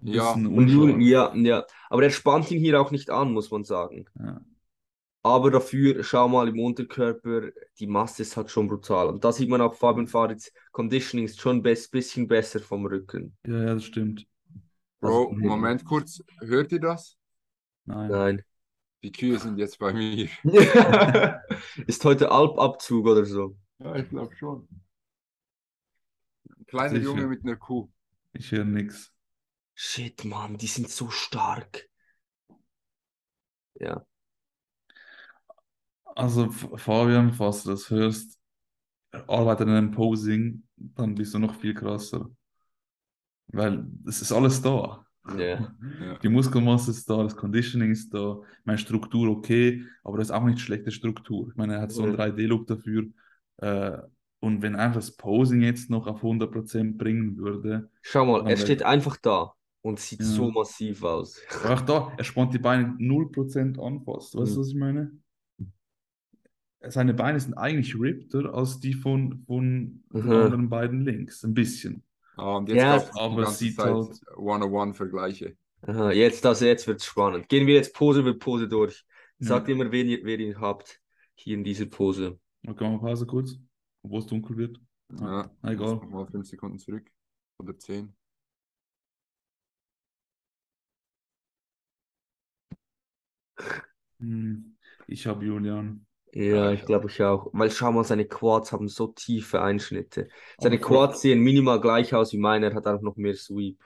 Ein Ja, bisschen Und Julian, ja, ja. Aber er spannt ihn hier auch nicht an, muss man sagen. Ja. Aber dafür, schau mal im Unterkörper, die Masse ist halt schon brutal. Und da sieht man auch, Fabian Faritz Conditioning ist schon ein bisschen besser vom Rücken. Ja, ja, das stimmt. Bro, Also- Moment kurz, hört ihr das? Nein. Nein. Die Kühe sind jetzt bei mir. [LAUGHS] ist heute Alpabzug oder so? Ja, ich glaube schon. Ein kleiner Sicher. Junge mit einer Kuh. Ich höre nichts. Shit, Mann, die sind so stark. Ja. Also Fabian, falls du das hörst, arbeite an einem Posing, dann bist du noch viel krasser. Weil es ist alles da. Ja. Ja. Die Muskelmasse ist da, das Conditioning ist da, meine Struktur okay, aber das ist auch nicht schlechte Struktur. Ich meine, er hat so einen Ja. 3D-Look dafür. Äh, und wenn er einfach das Posing jetzt noch auf 100% bringen würde, Schau mal, er steht einfach da und sieht Ja. so massiv aus. auch da, er spannt die Beine 0% an fast. Weißt du, Mhm. was ich meine? Seine Beine sind eigentlich rippter als die von, von den Mhm. anderen beiden links. Ein bisschen. Ah, und jetzt Ja, gab es die aber es ganze sieht Zeit halt- One-on-One-Vergleiche. Aha, jetzt, also jetzt wird es spannend. Gehen wir jetzt Pose für Pose durch. Sagt Ja. immer, wen ihr, wer ihr habt hier in dieser Pose. Okay, mal Pause kurz, obwohl es dunkel wird. Ja, Ah, egal. Mal fünf Sekunden zurück. Oder zehn. Hm, Ich habe Julian. Ja, ich Ja. glaube ich auch. Weil schau mal, seine Quads haben so tiefe Einschnitte. Seine Aber Quads sehen minimal gleich aus wie meine, er hat auch noch mehr Sweep.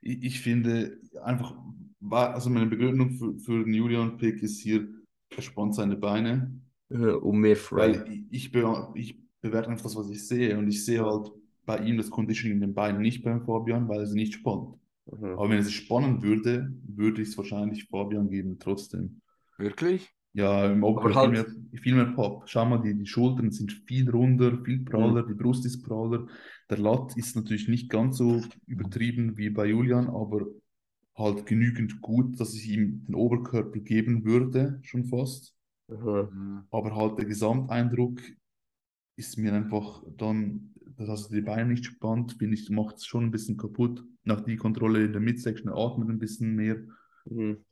Ich, ich finde einfach, war- also meine Begründung für, für den Julian-Pick ist hier, er spannt seine Beine, Ja, Um mehr Frame. weil ich, ich, be, ich bewerte einfach das, was ich sehe und ich sehe halt bei ihm das Conditioning in den Beinen nicht beim Fabian, weil er sie nicht spannt. Aha. Aber wenn er sie spannen würde, würde ich es wahrscheinlich Fabian geben, trotzdem. Wirklich? Ja, im Oberkörper halt- viel mehr, viel mehr Pop. Schau mal, die, die Schultern sind viel runder, viel praller, die Brust ist praller. Der Lat ist natürlich nicht ganz so übertrieben wie bei Julian, aber halt genügend gut, dass ich ihm den Oberkörper geben würde, schon fast. Aha. Mhm. Aber halt der Gesamteindruck ist mir einfach dann, dass er die Beine nicht spannt, finde ich, macht es schon ein bisschen kaputt. Nach die Kontrolle in der Midsection, atmet ein bisschen mehr. Mhm.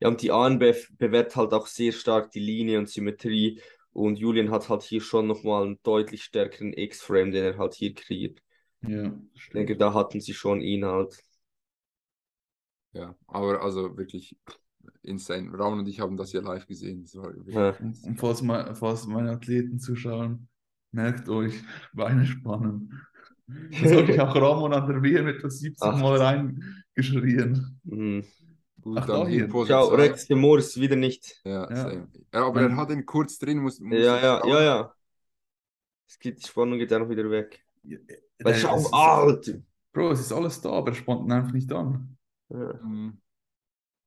Ja, und die ANBF bewertet halt auch sehr stark die Linie und Symmetrie. Und Julian hat halt hier schon nochmal einen deutlich stärkeren X-Frame, den er halt hier kreiert. Ja, Ich denke, da hatten sie schon ihn halt. Ja, aber also wirklich insane. Raun und ich haben das ja live gesehen. Das war wirklich Ja. Und, falls, me- falls meine Athleten zuschauen, merkt euch, Beine spannen. Das habe ich [LAUGHS] auch Ramon an der WM etwa 70 Ach. Mal reingeschrien. Mhm. Gut. Ach, dann Pose Schau, zwei. Rex de Moors wieder nicht. Ja, Ja. Ja, aber er hat ihn kurz drin. Muss, muss Ja, ja, ja, ja. Es geht, die Spannung geht einfach wieder weg. Weil Äh, schau, es ist- Alter! Bro, es ist alles da, aber er spannt ihn einfach nicht an. Ja. Mhm.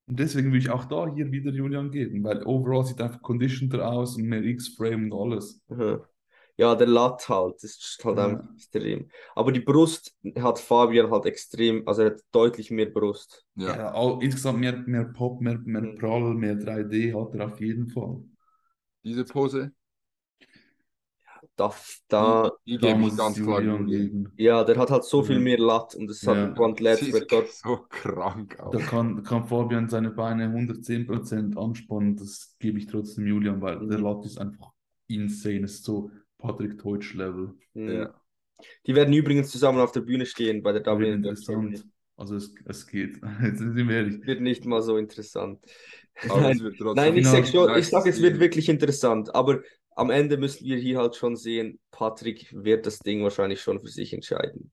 Und deswegen will ich auch da hier wieder Julian geben, weil overall sieht einfach conditioner aus und mehr X-Frame und alles. Aha. Ja, der Lat halt, das ist halt Ja. einfach extrem. Aber die Brust hat Fabian halt extrem, also er hat deutlich mehr Brust. Ja. Ja, all, insgesamt mehr, mehr Pop, mehr, mehr Mhm. Prall, mehr 3D hat er auf jeden Fall. Diese Pose, Da, da, die Da gebe muss ich ganz es klar geben. ja, der hat halt so viel Ja. mehr Lat und das hat Ja. Quant Lats Sieht wird dort. so krank Da aus. kann, kann Fabian seine Beine 110% anspannen, das gebe ich trotzdem Julian, weil der Mhm. Lat ist einfach insane, ist so Patrick Teutsch-Level. Mhm. Ja. Die werden übrigens zusammen auf der Bühne stehen bei der Dublin interessant. Also es, es geht. [LAUGHS] Jetzt sind wir ehrlich. Wird nicht mal so interessant. Aber Nein, es wird trotzdem Nein, ich Final- sag schon, ich nice sag, zu es wird wirklich interessant, aber am Ende müssen wir hier halt schon sehen, Patrick wird das Ding wahrscheinlich schon für sich entscheiden.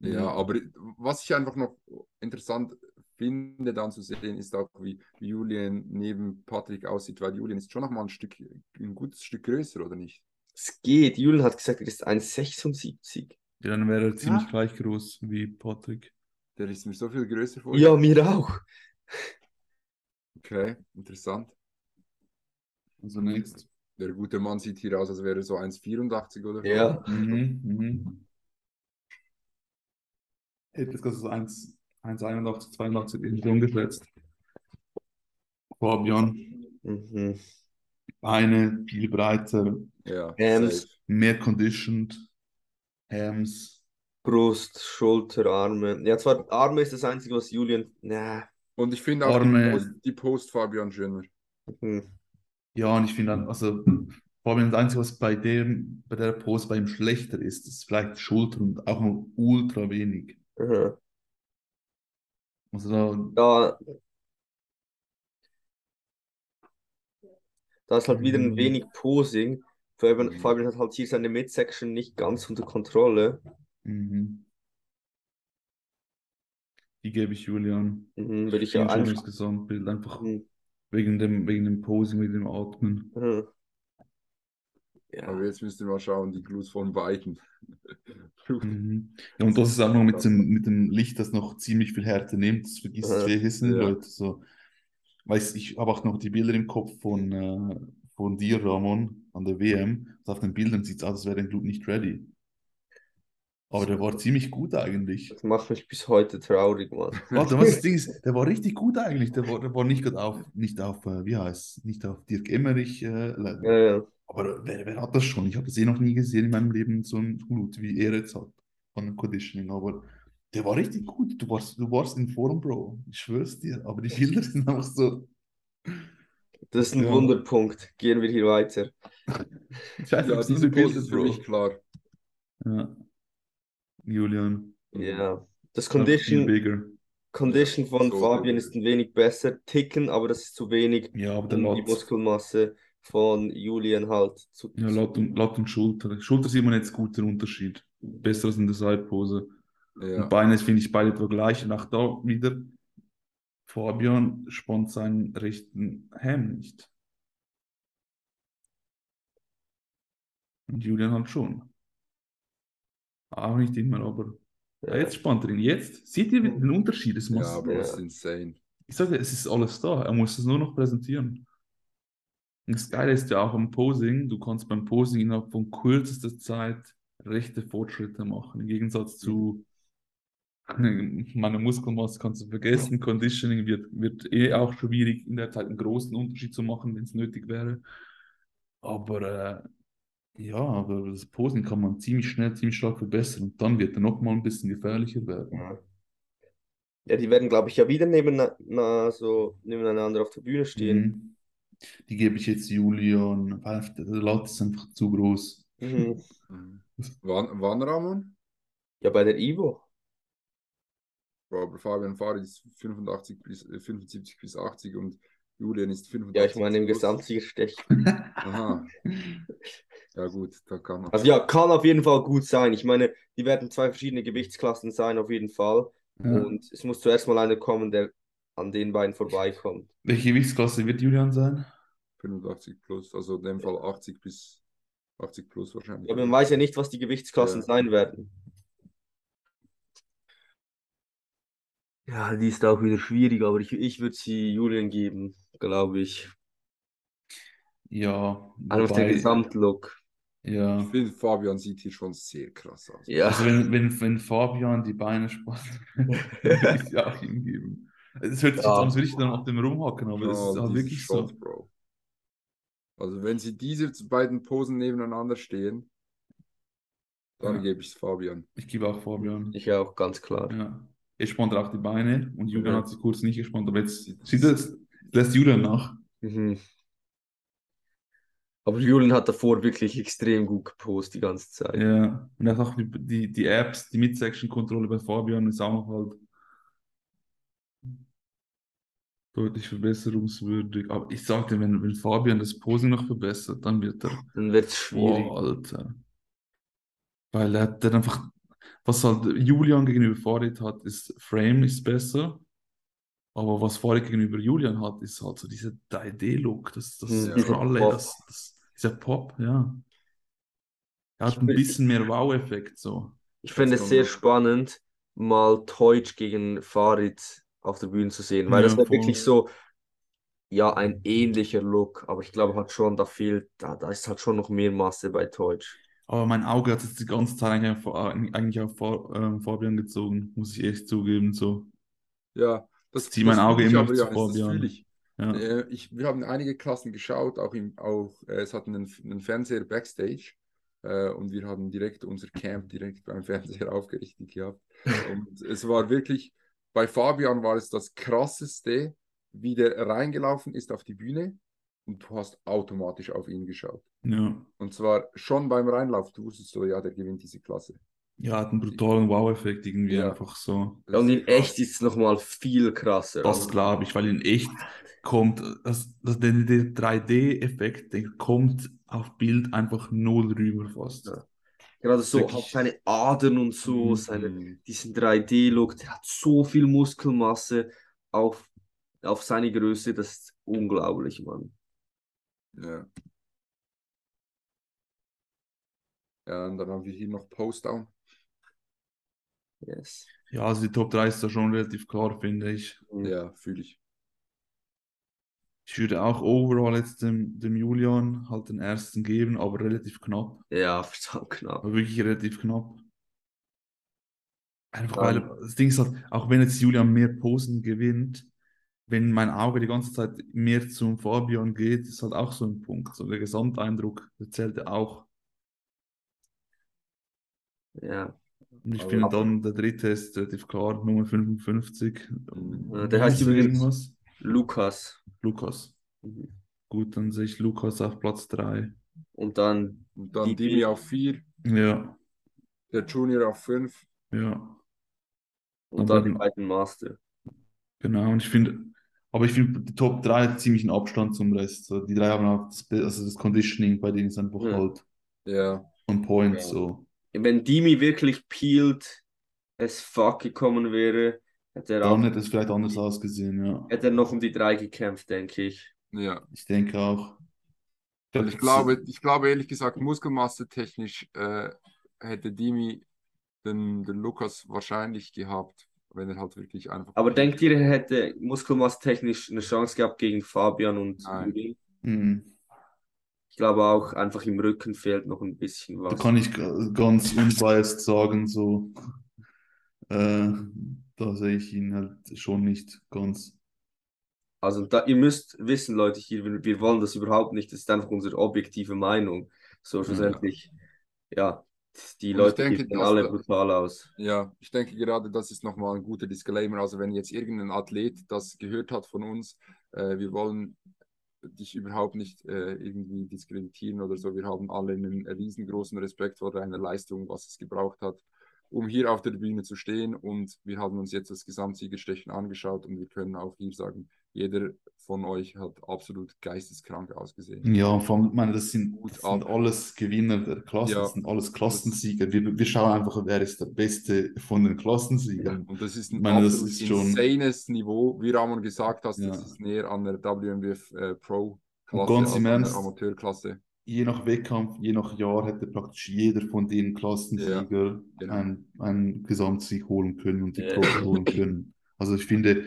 Ja, aber was ich einfach noch interessant finde, dann zu sehen, ist auch, wie, wie Julian neben Patrick aussieht, weil Julian ist schon noch mal ein Stück, ein gutes Stück größer, oder nicht? Es geht. Julian hat gesagt, er ist 1,76. Ja, dann wäre er ziemlich Ja. gleich groß wie Patrick. Der ist mir so viel größer vor. Ja, mir auch. Okay, interessant. Also next. Der gute Mann sieht hier aus, als wäre er so 1,84 oder so. Ja. Mhm, mhm. Hätte jetzt gerade so 1, 1,81, 82 irgendwie umgesetzt. Fabian, Mhm. Beine viel breiter, Ja, Hams. safe. mehr conditioned, Hams. Brust, Schulter, Arme. Ja, zwar Arme ist das Einzige, was Julian. Na. Und ich finde auch die. Post, die Post Fabian schöner. Mhm. Ja, und ich finde, dann, also Fabian, das Einzige, was bei dem, bei der Pose bei ihm schlechter ist, ist vielleicht die Schulter und auch nur ultra wenig. Aha. Also da, Da, da ist halt wieder ein Mhm. wenig Posing. Fabian, Mhm. Fabian hat halt hier seine Midsection nicht ganz unter Kontrolle. mhm. Die gebe ich Julian. Mhm, würde ich Ich ja das Gesamtbild, einfach Mhm. wegen dem, wegen dem Posing, wegen dem Atmen. Mhm. Aber Ja. jetzt müsst ihr mal schauen, die Glutes von beiden. [LAUGHS] Mhm. Ja, und das ist auch noch mit dem, mit dem Licht, das noch ziemlich viel Härte nimmt. Das vergisst Aha. vergessen die Ja. Leute. So, weiß, ich habe auch noch die Bilder im Kopf von, äh, von dir, Ramon, an der WM. Und auf den Bildern sieht es aus, als wäre dein Glut nicht ready. Aber der war ziemlich gut eigentlich. Das macht mich bis heute traurig, Mann. [LAUGHS] Warte, was das [LAUGHS] Ding ist, der war richtig gut eigentlich. Der war, der war nicht gerade auf, nicht auf, äh, wie heißt nicht auf Dirk Emmerich äh. Ja, ja. Aber wer, wer hat das schon? Ich habe das eh noch nie gesehen in meinem Leben, so ein Glut, wie er jetzt hat, von Conditioning. Aber der war richtig gut. Du warst, du warst in Form, Bro. Ich schwör's dir. Aber die Bilder sind einfach so. Das ist ein Ja. Wunderpunkt. Gehen wir hier weiter. Nicht, Ja, diese Bilder, ist für Bro. mich klar. Ja. Julian. Ja. Das Condition. Condition von so Fabian ist ein wenig besser. Ticken, aber das ist zu wenig, Ja, aber der um die Lat. Muskelmasse von Julian halt zu. Ja, Lat und, Lat und Schulter. Schulter sieht man jetzt gut den Unterschied. Besser als in der Side-Pose. Ja. Und Beine finde ich beide gleich. Und auch da wieder, Fabian spannt seinen rechten Ham nicht. Und Julian halt schon. Auch nicht immer, aber ja, jetzt spannt er ihn. Jetzt seht ihr den Unterschied. Es muss, Ja, Ja. das ist insane. ich sage, es ist alles da. Er muss es nur noch präsentieren. Und das Geile ist ja auch am Posing. Du kannst beim Posing innerhalb von kürzester Zeit rechte Fortschritte machen. Im Gegensatz zu [LAUGHS] meine Muskelmasse kannst du vergessen. Conditioning wird, wird eh auch schwierig, in der Zeit einen großen Unterschied zu machen, wenn es nötig wäre. Aber äh, ja, aber das Posing kann man ziemlich schnell, ziemlich stark verbessern. Und dann wird er nochmal ein bisschen gefährlicher werden. Ja. Ja, die werden, glaube ich, ja wieder neben, na, so nebeneinander auf der Bühne stehen. Mhm. Die gebe ich jetzt Julian, weil der Lat ist einfach zu groß. Mhm. [LAUGHS] Wann, wann Ramon? Ja, bei der Ivo. Aber Fabian Farid ist 85 bis, äh, 75 bis 80 und Julian ist 85 Ja, ich meine im. Gesamtsiegerstech. Aha. Ja gut, da kann man. Also ja, kann auf jeden Fall gut sein. Ich meine, die werden zwei verschiedene Gewichtsklassen sein, auf jeden Fall. Ja. Und es muss zuerst mal einer kommen, der an den beiden vorbeikommt. Welche Gewichtsklasse wird Julian sein? 85 plus, also in dem Fall 80 bis 80 plus wahrscheinlich. Aber man weiß ja nicht, was die Gewichtsklassen Ja. sein werden. Ja, die ist auch wieder schwierig, aber ich, ich würde sie Julian geben, glaube ich. Ja, Einfach der wobei, Gesamtlook. ja. Ich finde, Fabian sieht hier schon sehr krass aus. Ja. Also wenn, wenn, wenn Fabian die Beine spannt, [LAUGHS] würde ich sie auch ihm geben. Es hört sich Ja. jetzt an, als würde ich dann auf dem rumhacken, aber das Ja, ist halt diese wirklich so. Shots, Bro. Also wenn sie diese beiden Posen nebeneinander stehen, dann Ja. gebe ich es Fabian. Ich gebe auch Fabian. Ich auch, ganz klar. Ja. Jetzt spannt er auch die Beine und Julian Mhm. hat sich kurz nicht gespannt, aber jetzt sieht er, jetzt lässt Julian nach. Mhm. Aber Julian hat davor wirklich extrem gut gepostet die ganze Zeit. Ja, und auch die, die, die Apps, die Midsection-Kontrolle bei Fabian ist auch noch halt deutlich verbesserungswürdig. Aber ich sagte, wenn, wenn Fabian das Posing noch verbessert, dann wird er, Dann wird es schwierig. boah, Alter. Weil er hat einfach, was halt Julian gegenüber Farid hat, ist Frame ist besser. Aber was Farid gegenüber Julian hat, ist halt so dieser 3D-Look, das, das dieser Pralle, Pop. das, das, dieser Pop, ja. Er hat Ich ein bisschen mehr Wow-Effekt so. Ich finde es Jetzt sehr spannend, mal Teutsch gegen Farid auf der Bühne zu sehen, weil Ja, das voll. wirklich so, ja, ein ähnlicher Look, aber ich glaube halt schon, da fehlt, da, da ist halt schon noch mehr Masse bei Teutsch. Aber mein Auge hat jetzt die ganze Zeit eigentlich auf, Fa- ähm, Fabian gezogen, muss ich echt zugeben. So. Ja, das, zieh mein das Auge immer zu das Fabian. ich. Ja. Äh, ich. Wir haben einige Klassen geschaut, auch, im, auch äh, es hatten einen, einen Fernseher backstage äh, und wir haben direkt unser Camp direkt beim [LAUGHS] Fernseher aufgerichtet gehabt. [LAUGHS] Und es war wirklich, bei Fabian war es das krasseste, wie der reingelaufen ist auf die Bühne und du hast automatisch auf ihn geschaut. Ja. Und zwar schon beim Reinlauf, du wusstest so, ja, der gewinnt diese Klasse. Ja, hat einen brutalen Wow-Effekt irgendwie Ja. einfach so. Und in echt ist es nochmal viel krasser. Das glaube ich, weil in echt kommt, das, das, der, der 3D-Effekt, der kommt auf Bild einfach null rüber fast. Ja. Gerade so, Wirklich. auch seine Adern und so, Mhm. seine, diesen 3D-Look, der hat so viel Muskelmasse auf, auf seine Größe, das ist unglaublich, Mann. Ja. Ja, und dann haben wir hier noch Postdown. Yes. Ja, also die Top 3 ist da schon relativ klar, finde ich. Ja, fühle ich. Ich würde auch overall jetzt dem, dem Julian halt den ersten geben, aber relativ knapp. Ja, verdammt knapp. Aber wirklich relativ knapp. Einfach weil das Ding ist halt, auch wenn jetzt Julian mehr Posen gewinnt, wenn mein Auge die ganze Zeit mehr zum Fabian geht, ist halt auch so ein Punkt. So der Gesamteindruck, der zählt ja auch. Ja. Und ich Aber- finde dann, der dritte ist relativ klar, Nummer 55. Ja, der heißt übrigens- irgendwas? Lukas. Lukas. Mhm. Gut, dann sehe ich Lukas auf Platz 3. Und dann Und dann Die- Dimi auf 4, Ja, der Junior auf 5. ja, Und Aber dann die beiden Master. genau. Und ich finde, aber ich finde die Top 3 hat ziemlich einen Abstand zum Rest. So, die drei haben auch das, also das Conditioning bei denen ist einfach Ja. halt Ja, on point. Ja. So. Wenn Dimi wirklich peeled as fuck gekommen wäre, hätte er, auch, Dann hätte es vielleicht anders ausgesehen, ja. hätte er noch um die drei gekämpft, denke ich. ja. Ich denke auch. Und ich glaube, ich glaube ehrlich gesagt, Muskelmasse technisch äh, hätte Dimi den, den Lukas wahrscheinlich gehabt, wenn er halt wirklich einfach. Aber denkt ihr, er hätte muskelmasstechnisch eine Chance gehabt gegen Fabian und Nein. Mhm. Ich glaube auch, einfach im Rücken fehlt noch ein bisschen Da was. kann ich ganz unbiased sagen, so, äh, da sehe ich ihn halt schon nicht ganz. Also da, ihr müsst wissen, Leute, hier, wir, wir wollen das überhaupt nicht. Das ist einfach unsere objektive Meinung. So schlussendlich, ja, die Und ich Leute denke, die sehen alle da- brutal aus. Ja, ich denke gerade, das ist nochmal ein guter Disclaimer. Also wenn jetzt irgendein Athlet das gehört hat von uns, äh, wir wollen dich überhaupt nicht äh, irgendwie diskreditieren oder so. Wir haben alle einen riesengroßen Respekt vor deiner Leistung, was es gebraucht hat, um hier auf der Bühne zu stehen. Und wir haben uns jetzt das Gesamtsiegerstechen angeschaut und wir können auch hier sagen, jeder von euch hat absolut geisteskrank ausgesehen. Ja, vor allem, ich meine, das sind, das sind alles Gewinner der Klasse, Ja. das sind alles Klassensieger. Wir, wir schauen einfach, wer ist der Beste von den Klassensiegern. Und das ist ein Ich meine, das ist schon- insanes Niveau. Wie Ramon gesagt hat, Ja. das ist näher an der WMWF äh, Pro Und Klasse ganz als im an der Ernst, Amateurklasse. Je nach Wettkampf, je nach Jahr hätte praktisch jeder von den Klassensieger genau. einen, einen Gesamtsieg holen können und die Ja. Profi holen können. Also ich finde,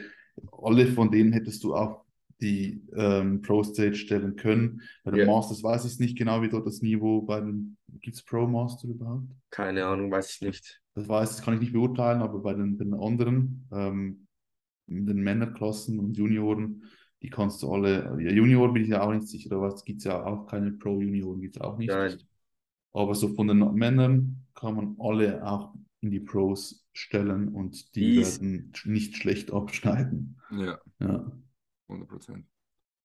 alle von denen hättest du auch die ähm, Pro-Stage stellen können. Bei den Ja. Masters weiß ich nicht genau, wie dort das Niveau bei den, gibt es Pro-Master überhaupt? Keine Ahnung, weiß ich nicht. Das weiß, das kann ich nicht beurteilen, aber bei den, den anderen, ähm, in den Männerklassen und Junioren, die kannst du alle, ja, Junior bin ich ja auch nicht sicher, aber es gibt ja auch keine Pro-Junioren, gibt es auch nicht. Nein. Aber so von den Männern kann man alle auch in die Pros stellen und die Easy. werden nicht schlecht [LAUGHS] abschneiden. Ja, Ja, 100 Prozent.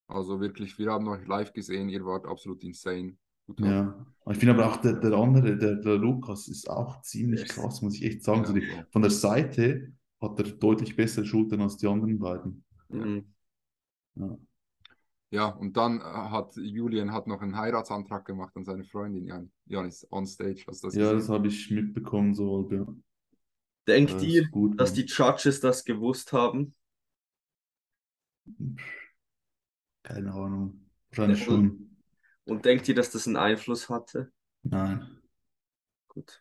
Also wirklich, wir haben euch live gesehen, ihr wart absolut insane. Gut ja. Ich finde aber auch der, der andere, der, der Lukas, ist auch ziemlich Yes. krass, muss ich echt sagen. Ja, so die, von der Seite hat er deutlich bessere Schultern als die anderen beiden. Ja. Mhm. Ja. Ja, und dann äh, hat Julian hat noch einen Heiratsantrag gemacht an seine Freundin, Jan, Janis, on stage. Hast du das Ja, das gesehen? habe ich mitbekommen, so halb, ja. Denkt Das ihr, gut, dass die Judges das gewusst haben? Keine Ahnung. Wahrscheinlich Ja, schon. Und denkt ihr, dass das einen Einfluss hatte? Nein. Gut.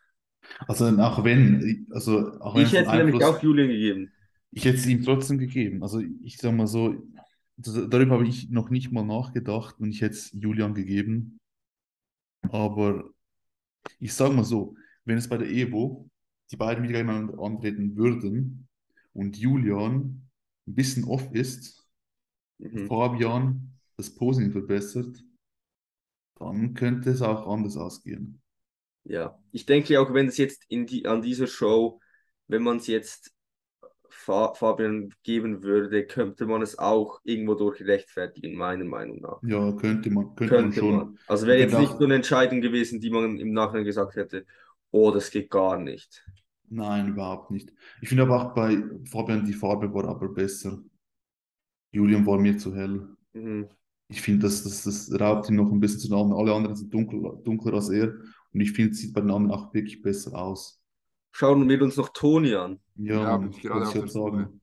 Also auch wenn, also auch wenn Ich hätte nämlich Einfluss, auch Julian gegeben. ich hätte es ihm trotzdem gegeben. Also ich sage mal so, darüber habe ich noch nicht mal nachgedacht und ich hätte es Julian gegeben. Aber ich sage mal so, wenn es bei der Evo die beiden wieder gegeneinander antreten würden und Julian ein bisschen off ist, Mhm. Fabian das Posing verbessert, dann könnte es auch anders ausgehen. Ja, ich denke auch, wenn es jetzt in die, an dieser Show, wenn man es jetzt Fa Fabian geben würde, könnte man es auch irgendwo durch rechtfertigen, meiner Meinung nach. Ja, könnte man, könnte man Könnte schon. man. Also wäre jetzt nicht so eine Entscheidung gewesen, die man im Nachhinein gesagt hätte, oh, das geht gar nicht. Nein, überhaupt nicht. Ich finde aber auch bei Fabian die Farbe war aber besser. Julian war mir zu hell. Mhm. Ich finde, das, das, das raubt ihm noch ein bisschen zu anderen. Alle anderen sind dunkel, dunkler als er. Und ich finde, es sieht bei den anderen auch wirklich besser aus. Schauen wir uns noch Toni an. Ja, Ja, ich gerade auf ich gerade sagen.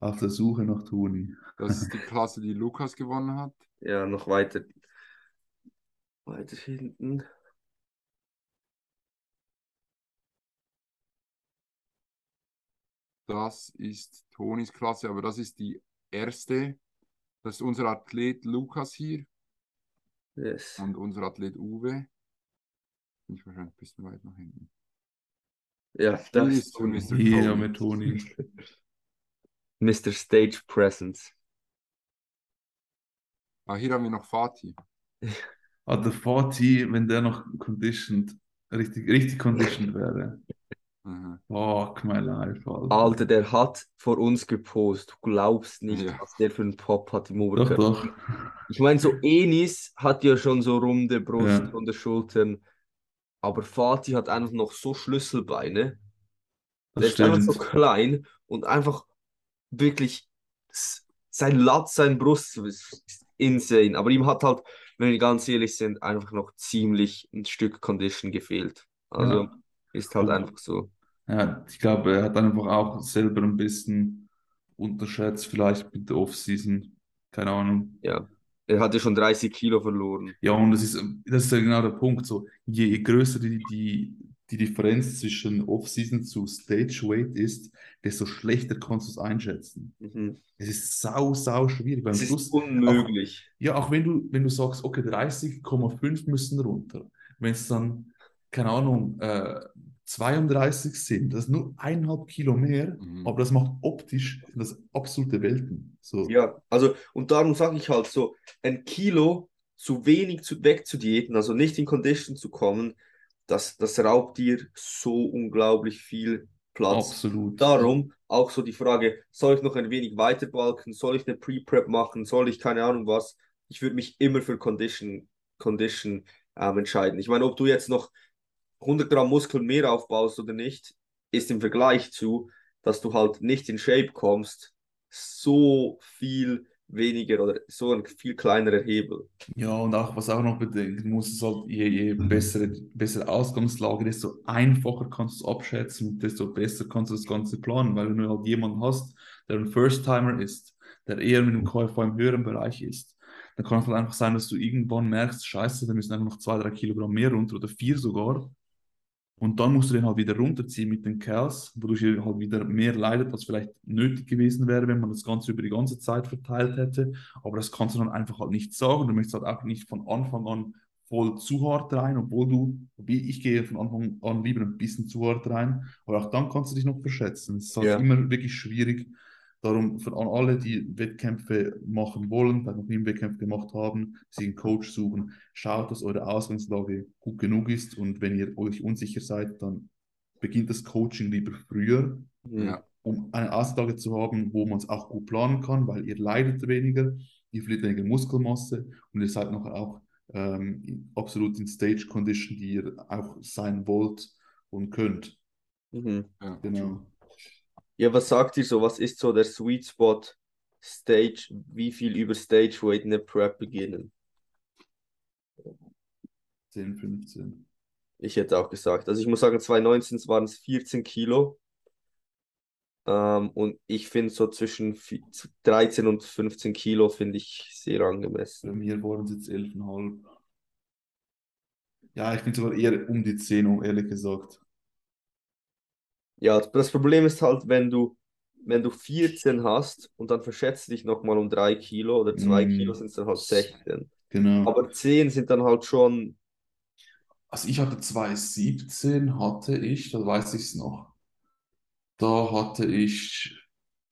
Auf der Suche nach Toni. Das ist die [LAUGHS] Klasse, die Lukas gewonnen hat. Ja, noch weiter. Weiter hinten. Das ist Tonis Klasse, aber das ist die erste. Das ist unser Athlet Lukas hier Yes. und unser Athlet Uwe. Bin ich wahrscheinlich ein bisschen weit nach hinten. Ja, Hier das ist ist Toni. Mr. Hier Tony. mit Toni. [LAUGHS] Mr. Stage Presence. Ah, hier haben wir noch Fatih. Ah, der Fatih, wenn der noch conditioned, richtig, richtig conditioned [LAUGHS] wäre. Mhm. Fuck my life, Alter. Alter, der hat vor uns gepostet. Du glaubst nicht, Ja. was der für einen Pop hat im Doch, Oberkörper. doch. Ich meine, so Enis hat ja schon so runde Brust, Ja. runde Schultern. Aber Fatih hat einfach noch so Schlüsselbeine. Das Der ist einfach so stimmt. klein und einfach wirklich sein Latz, sein Brust ist insane. Aber ihm hat halt, wenn wir ganz ehrlich sind, einfach noch ziemlich ein Stück Condition gefehlt. Also Ja. Ist halt einfach so. Ja, ich glaube, er hat einfach auch selber ein bisschen unterschätzt, vielleicht mit der Offseason. Keine Ahnung. Ja. Er hat ja schon 30 Kilo verloren. Ja, und das ist, das ist ja genau der Punkt. So, je größer die, die, die Differenz zwischen Offseason zu Stage Weight ist, desto schlechter kannst du es einschätzen. Mhm. Es ist sau, sau schwierig. Es ist Schluss, unmöglich. ja, auch wenn du, wenn du sagst, okay, 30,5 müssen runter. Wenn es dann, keine Ahnung, äh, 32 sind, das ist nur eineinhalb Kilo mehr, Mhm. aber das macht optisch das absolute Welten. So. Ja, also und darum sage ich halt so, ein Kilo zu wenig zu, wegzudiäten, also nicht in Condition zu kommen, das, das raubt dir so unglaublich viel Platz. Absolut. Darum auch so die Frage, soll ich noch ein wenig weiter balken, soll ich eine Pre-Prep machen, soll ich keine Ahnung was? Ich würde mich immer für Condition, Condition ähm, entscheiden. Ich meine, ob du jetzt noch 100 Gramm Muskeln mehr aufbaust oder nicht, ist im Vergleich zu, dass du halt nicht in Shape kommst, so viel weniger oder so ein viel kleinerer Hebel. Ja, und auch, was auch noch bedenken muss, ist halt, je, je bessere, bessere Ausgangslage, desto einfacher kannst du es abschätzen desto besser kannst du das Ganze planen, weil wenn du halt jemanden hast, der ein First-Timer ist, der eher mit dem KFV im höheren Bereich ist, dann kann es halt einfach sein, dass du irgendwann merkst, scheiße, da müssen einfach noch zwei, drei Kilogramm mehr runter oder vier sogar. Und dann musst du den halt wieder runterziehen mit den Kerls, wodurch er halt wieder mehr leidet, als vielleicht nötig gewesen wäre, wenn man das Ganze über die ganze Zeit verteilt hätte. Aber das kannst du dann einfach halt nicht sagen. Du möchtest halt auch nicht von Anfang an voll zu hart rein, obwohl du, wie ich gehe von Anfang an lieber ein bisschen zu hart rein. Aber auch dann kannst du dich noch verschätzen. Es ist halt Ja. immer wirklich schwierig. Darum für an alle, die Wettkämpfe machen wollen, die noch nie einen Wettkampf gemacht haben, sich einen Coach suchen, schaut, dass eure Ausgangslage gut genug ist und wenn ihr euch unsicher seid, dann beginnt das Coaching lieber früher. Ja. um eine Auslage zu haben, wo man es auch gut planen kann, weil ihr leidet weniger, ihr verliert weniger Muskelmasse und ihr seid nachher auch ähm, in- absolut in Stage Condition, die ihr auch sein wollt und könnt. Mhm. Ja. Genau. Ja, was sagt ihr so? Was ist so der Sweet Spot Stage? Wie viel über Stage Weight in der Prep beginnen? 10, 15. Ich hätte auch gesagt. Also ich muss sagen, 2019 waren es 14 Kilo. Ähm, und ich finde so zwischen vi- 13 und 15 Kilo finde ich sehr Bei angemessen. mir waren es jetzt 11,5. Ja, ich bin sogar eher um die 10, um ehrlich gesagt. Ja, das Problem ist halt, wenn du, wenn du 14 hast und dann verschätzt dich nochmal um 3 Kilo oder 2 Kilo Mm, sind es dann halt 16. genau. Aber 10 sind dann halt schon, Also ich hatte 2017, hatte ich, da weiß ich es noch, da hatte ich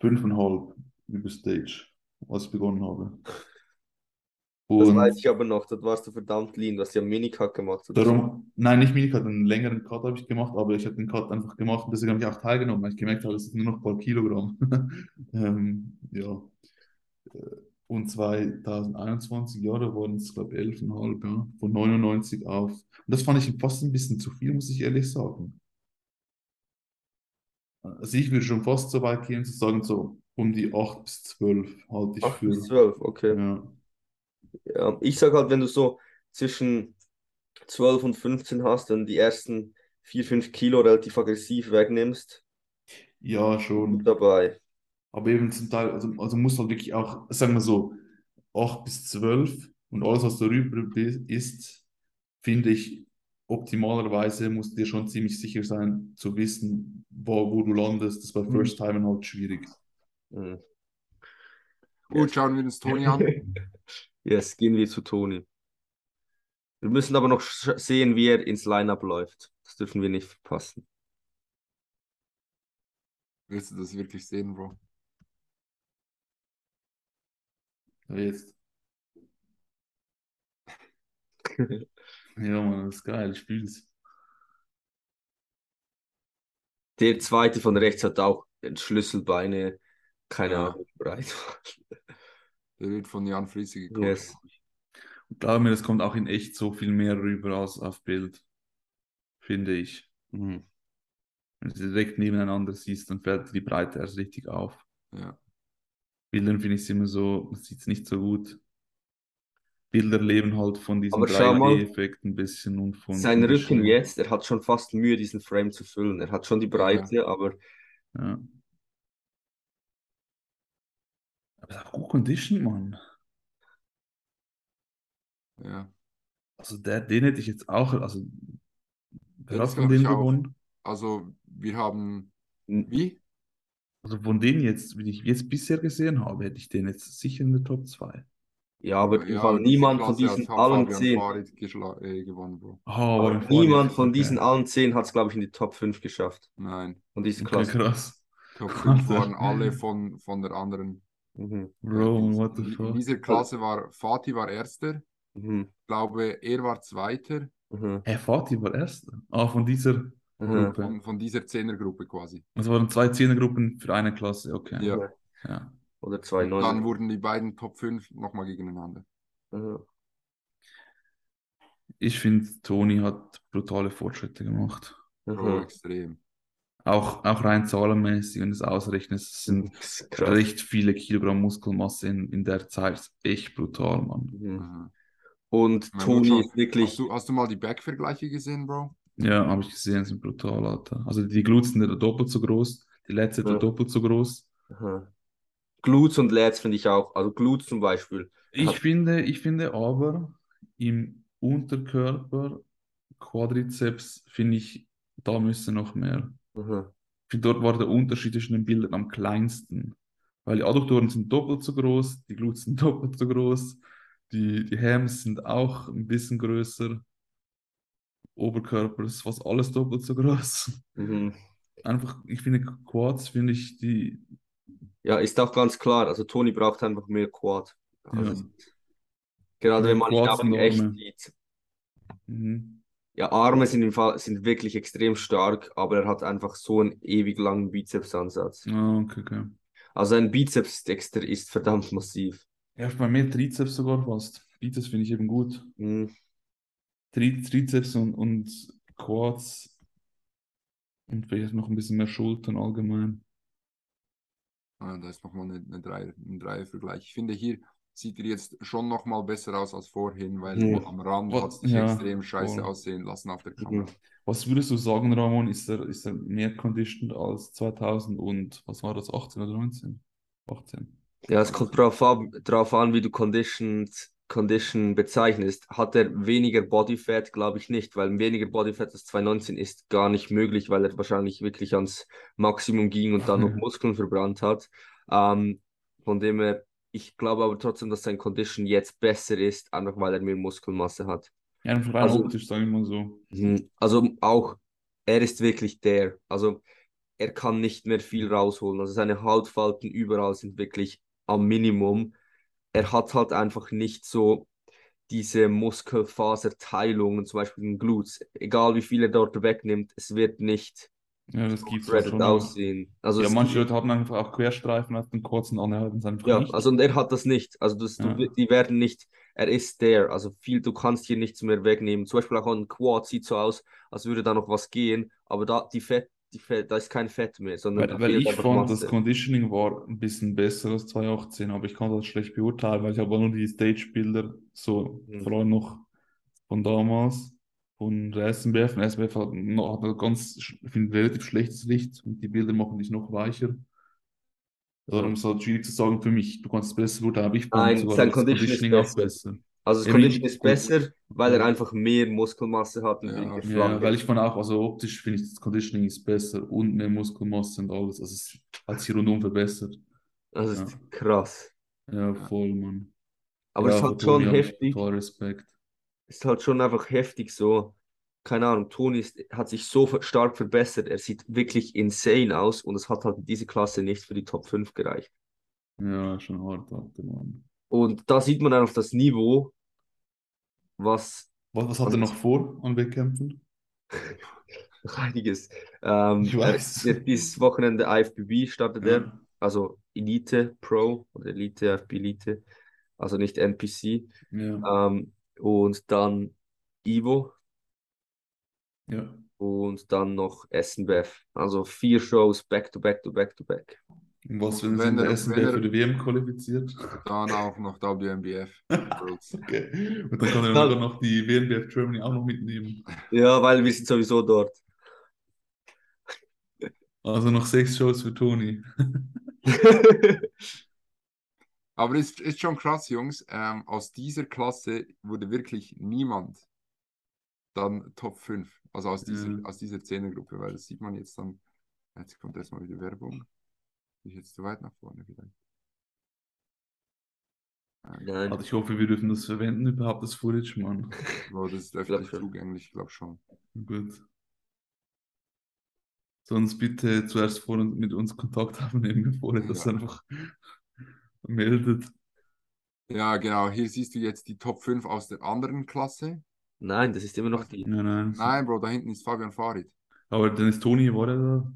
5,5 über Stage, als ich begonnen habe. Das weiß Und ich aber noch, da warst du verdammt lean, du hast ja Minicut gemacht oder darum, nein, nicht Minicut, einen längeren Cut habe ich gemacht, aber ich habe den Cut einfach gemacht und deswegen habe ich auch teilgenommen, weil ich gemerkt habe, es sind nur noch ein paar Kilogramm. [LAUGHS] ähm, ja. Und 2021 Jahre waren es, glaube ich, 11,5, ja, von 99 auf. Und das fand ich fast ein bisschen zu viel, muss ich ehrlich sagen. Also ich würde schon fast so weit gehen zu sagen, so um die 8 bis 12 halte ich 8 bis für. 12, okay. Ja. Ja, ich sag halt, wenn du so zwischen 12 und 15 hast, dann die ersten 4, 5 Kilo relativ aggressiv wegnimmst, Ja, schon. dabei. Aber eben zum Teil, also, also muss halt wirklich auch, sagen wir so, 8 bis 12 und alles, was darüber ist, finde ich, optimalerweise musst du dir schon ziemlich sicher sein, zu wissen, wo, wo du landest. Das ist bei Mhm. First Time halt schwierig. Mhm. Gut, schauen wir uns Toni an. [LAUGHS] Yes, gehen wir zu Toni. Wir müssen aber noch sehen, wie er ins Lineup läuft. Das dürfen wir nicht verpassen. Willst du das wirklich sehen, Bro? Jetzt. [LAUGHS] Ja, Mann, das ist geil, fühl's. Der zweite von rechts hat auch Schlüsselbeine, keine Ja. Ahnung, breit. Der wird von Jan Friese gecoacht. Yes. Und glaube mir, das kommt auch in echt so viel mehr rüber als auf Bild, finde ich. Mhm. Wenn du sie direkt nebeneinander siehst, dann fällt dir die Breite erst richtig auf. Ja. Bildern finde ich es immer so, man sieht es nicht so gut. Bilder leben halt von diesem Aber schau mal, 3D-Effekt ein bisschen und von, sein Rücken jetzt, er hat schon fast Mühe, diesen Frame zu füllen. Er hat schon die Breite, aber Ja. Aber ist auch gut conditioned, Mann. Ja. Also der, den hätte ich jetzt auch, also wer Ja, hat das von denen auch. gewonnen? Also, wir haben. Wie? Also von denen jetzt, wie ich jetzt bisher gesehen habe, hätte ich den jetzt sicher in der Top 2. ja, aber Ja, diese niemand von diesen allen Fabian zehn, Farid geschla- äh, gewonnen, Bro. Ah, Fahrrad. niemand von Okay. diesen allen zehn hat es, glaube ich, in die Top 5 geschafft. Nein. Von dieser Okay, Klasse. krass. Top [LAUGHS] 5 Alter. waren alle von, von der anderen. Mhm. Bro, äh, what the in, in fuck? dieser Klasse war Fatih war Erster. Mhm. Ich glaube, er war Zweiter. Mhm. Hey, Fatih war Erster. Ah, von dieser Mhm. Gruppe. Von, von dieser Zehnergruppe quasi. Es waren zwei Zehnergruppen für eine Klasse, okay. Ja. Ja. Oder zwei Und dann wurden die beiden Top 5 nochmal gegeneinander. Mhm. Ich finde, Toni hat brutale Fortschritte gemacht. Mhm. extrem. Auch, auch rein zahlenmäßig, wenn du es ausrechnest, es sind recht viele Kilogramm Muskelmasse in, in der Zeit. Echt brutal, Mann. Mhm. Und Mein Toni ist wirklich. Hast du, hast du mal die Back-Vergleiche gesehen, Bro? Ja, habe ich gesehen, sind brutal, Alter. Also die Glutes sind ja doppelt so groß, die Lats sind ja Ja. doppelt so groß. Mhm. Glutes und Lats finde ich auch. Also Glutes zum Beispiel. Ich hat, finde, ich finde aber im Unterkörper, Quadrizeps, finde ich, da müsste noch mehr. Ich finde, dort war der Unterschied zwischen den Bildern am kleinsten. Weil die Adduktoren sind doppelt so groß, die Glutes sind [LAUGHS] doppelt so groß, die, die Hams sind auch ein bisschen größer. Oberkörper ist fast alles doppelt so groß. Mhm. Einfach, ich finde Quads, finde ich, die, Ja, ist auch ganz klar. Also Toni braucht einfach mehr Quad. Also ja, gerade mehr wenn man ihn Quads auch in echt sieht. Mhm. Ja, Arme sind im Fall sind wirklich extrem stark, aber er hat einfach so einen ewig langen Bizepsansatz. Ah, okay, okay. Also ein Bizeps ist extra ist verdammt massiv. Ja, bei mir Trizeps sogar fast. Bizeps finde ich eben gut. Mhm. Tri Trizeps und, und Quads und vielleicht noch ein bisschen mehr Schultern allgemein. Ah, da ist nochmal eine, eine Dreier, ein Dreiervergleich. Ich finde, hier sieht er jetzt schon nochmal besser aus als vorhin, weil Mhm. am Rand Was- hat es sich ja, extrem scheiße voll. aussehen lassen auf der Mhm. Kamera. Was würdest du sagen, Ramon? Ist er, ist er mehr conditioned als 2000 und was war das, 18 oder 19? 18. Ja, es kommt drauf an, drauf an, wie du conditioned Condition bezeichnest, hat er weniger Bodyfat, glaube ich nicht, weil weniger Bodyfat als 219 ist gar nicht möglich, weil er wahrscheinlich wirklich ans Maximum ging und dann noch [LAUGHS] Muskeln verbrannt hat. Ähm, von dem her, ich glaube aber trotzdem, dass sein Condition jetzt besser ist, einfach weil er mehr Muskelmasse hat. Ja, rein Also- optisch, sagen wir mal so. Mhm. Also auch, er ist wirklich der. Also er kann nicht mehr viel rausholen. Also seine Hautfalten überall sind wirklich am Minimum. Er hat halt einfach nicht so diese Muskelfaserteilungen, zum Beispiel in Glutes. Egal wie viel er dort wegnimmt, es wird nicht Ja, das gibt es schon. aussehen. Also Ja, manche Leute haben einfach auch Querstreifen auf den kurzen anhalten, einfach ja, nicht. also und er hat das nicht. Also das, Ja. du, die werden nicht, er ist der. Also viel, du kannst hier nichts mehr wegnehmen. Zum Beispiel auch an Quad sieht so aus, als würde da noch was gehen, aber da die Fett, die Fett, da ist kein Fett mehr, sondern Weil, weil ich fand, das. Conditioning war ein bisschen besser als 2018, aber ich kann das schlecht beurteilen, weil ich habe auch nur die Stage-Bilder, so Mhm. vor allem noch von damals, von der SMBF. Und SMBF hat, noch, hat ganz, finde, relativ schlechtes Licht und die Bilder machen dich noch weicher. Darum ist es halt schwierig zu sagen für mich, du kannst es besser beurteilen, aber ich Nein, sogar sein ist Conditioning auch besser. besser. Also das Ja, Condition wie- ist besser, weil er einfach mehr Muskelmasse hat und Ja. Ja, weil ich fand auch, also optisch finde ich das Conditioning ist besser und mehr Muskelmasse und alles. Also es hat sich rundum verbessert. Das Ja. ist krass. Ja, voll, Mann. Aber es ist halt schon habe heftig. total Respekt. Es ist halt schon einfach heftig so. Keine Ahnung, Toni ist, hat sich so stark verbessert. Er sieht wirklich insane aus und es hat halt in dieser Klasse nicht für die Top 5 gereicht. Ja, schon hart, Alter, Mann. Und da sieht man einfach das Niveau, was Was, was hat er noch vor an Wettkämpfen? [LAUGHS] einiges. Ähm, Ich weiß. er- Dieses Wochenende IFBB startet er. Ja. also Elite Pro oder Elite, FB Elite, also nicht NPC. Ja, Ähm, und dann Ivo ja. und dann noch SNBF. Also vier Shows back to back to back to back. Und was, wenn Wenn der er- SNB wenn er- für die WM qualifiziert? Dann auch noch WMBF. [LAUGHS] Okay. Und dann kann er Dann- noch die WNBF Germany auch noch mitnehmen. Ja, weil wir sind sowieso dort. Also noch sechs Shows für Toni. [LAUGHS] Aber es ist, ist schon krass, Jungs. Ähm, aus dieser Klasse wurde wirklich niemand dann Top 5. Also aus dieser, Ja. aus dieser Zehnergruppe, weil das sieht man jetzt dann. Jetzt kommt erstmal wieder Werbung. Bin ich jetzt zu weit nach vorne vielleicht? Nein. Also ich hoffe, wir dürfen das verwenden, überhaupt das Footage, Mann. aber das ist öffentlich zugänglich, ich glaube schon. Gut. Sonst bitte zuerst vor mit uns Kontakt [LAUGHS] aufnehmen, bevor ihr das Ja. einfach meldet. Ja, genau. Hier siehst du jetzt die Top 5 aus der anderen Klasse. Nein, das ist immer noch die. Nein, nein. Nein, Bro, da hinten ist Fabian Farid. Aber dann ist Toni, war er da?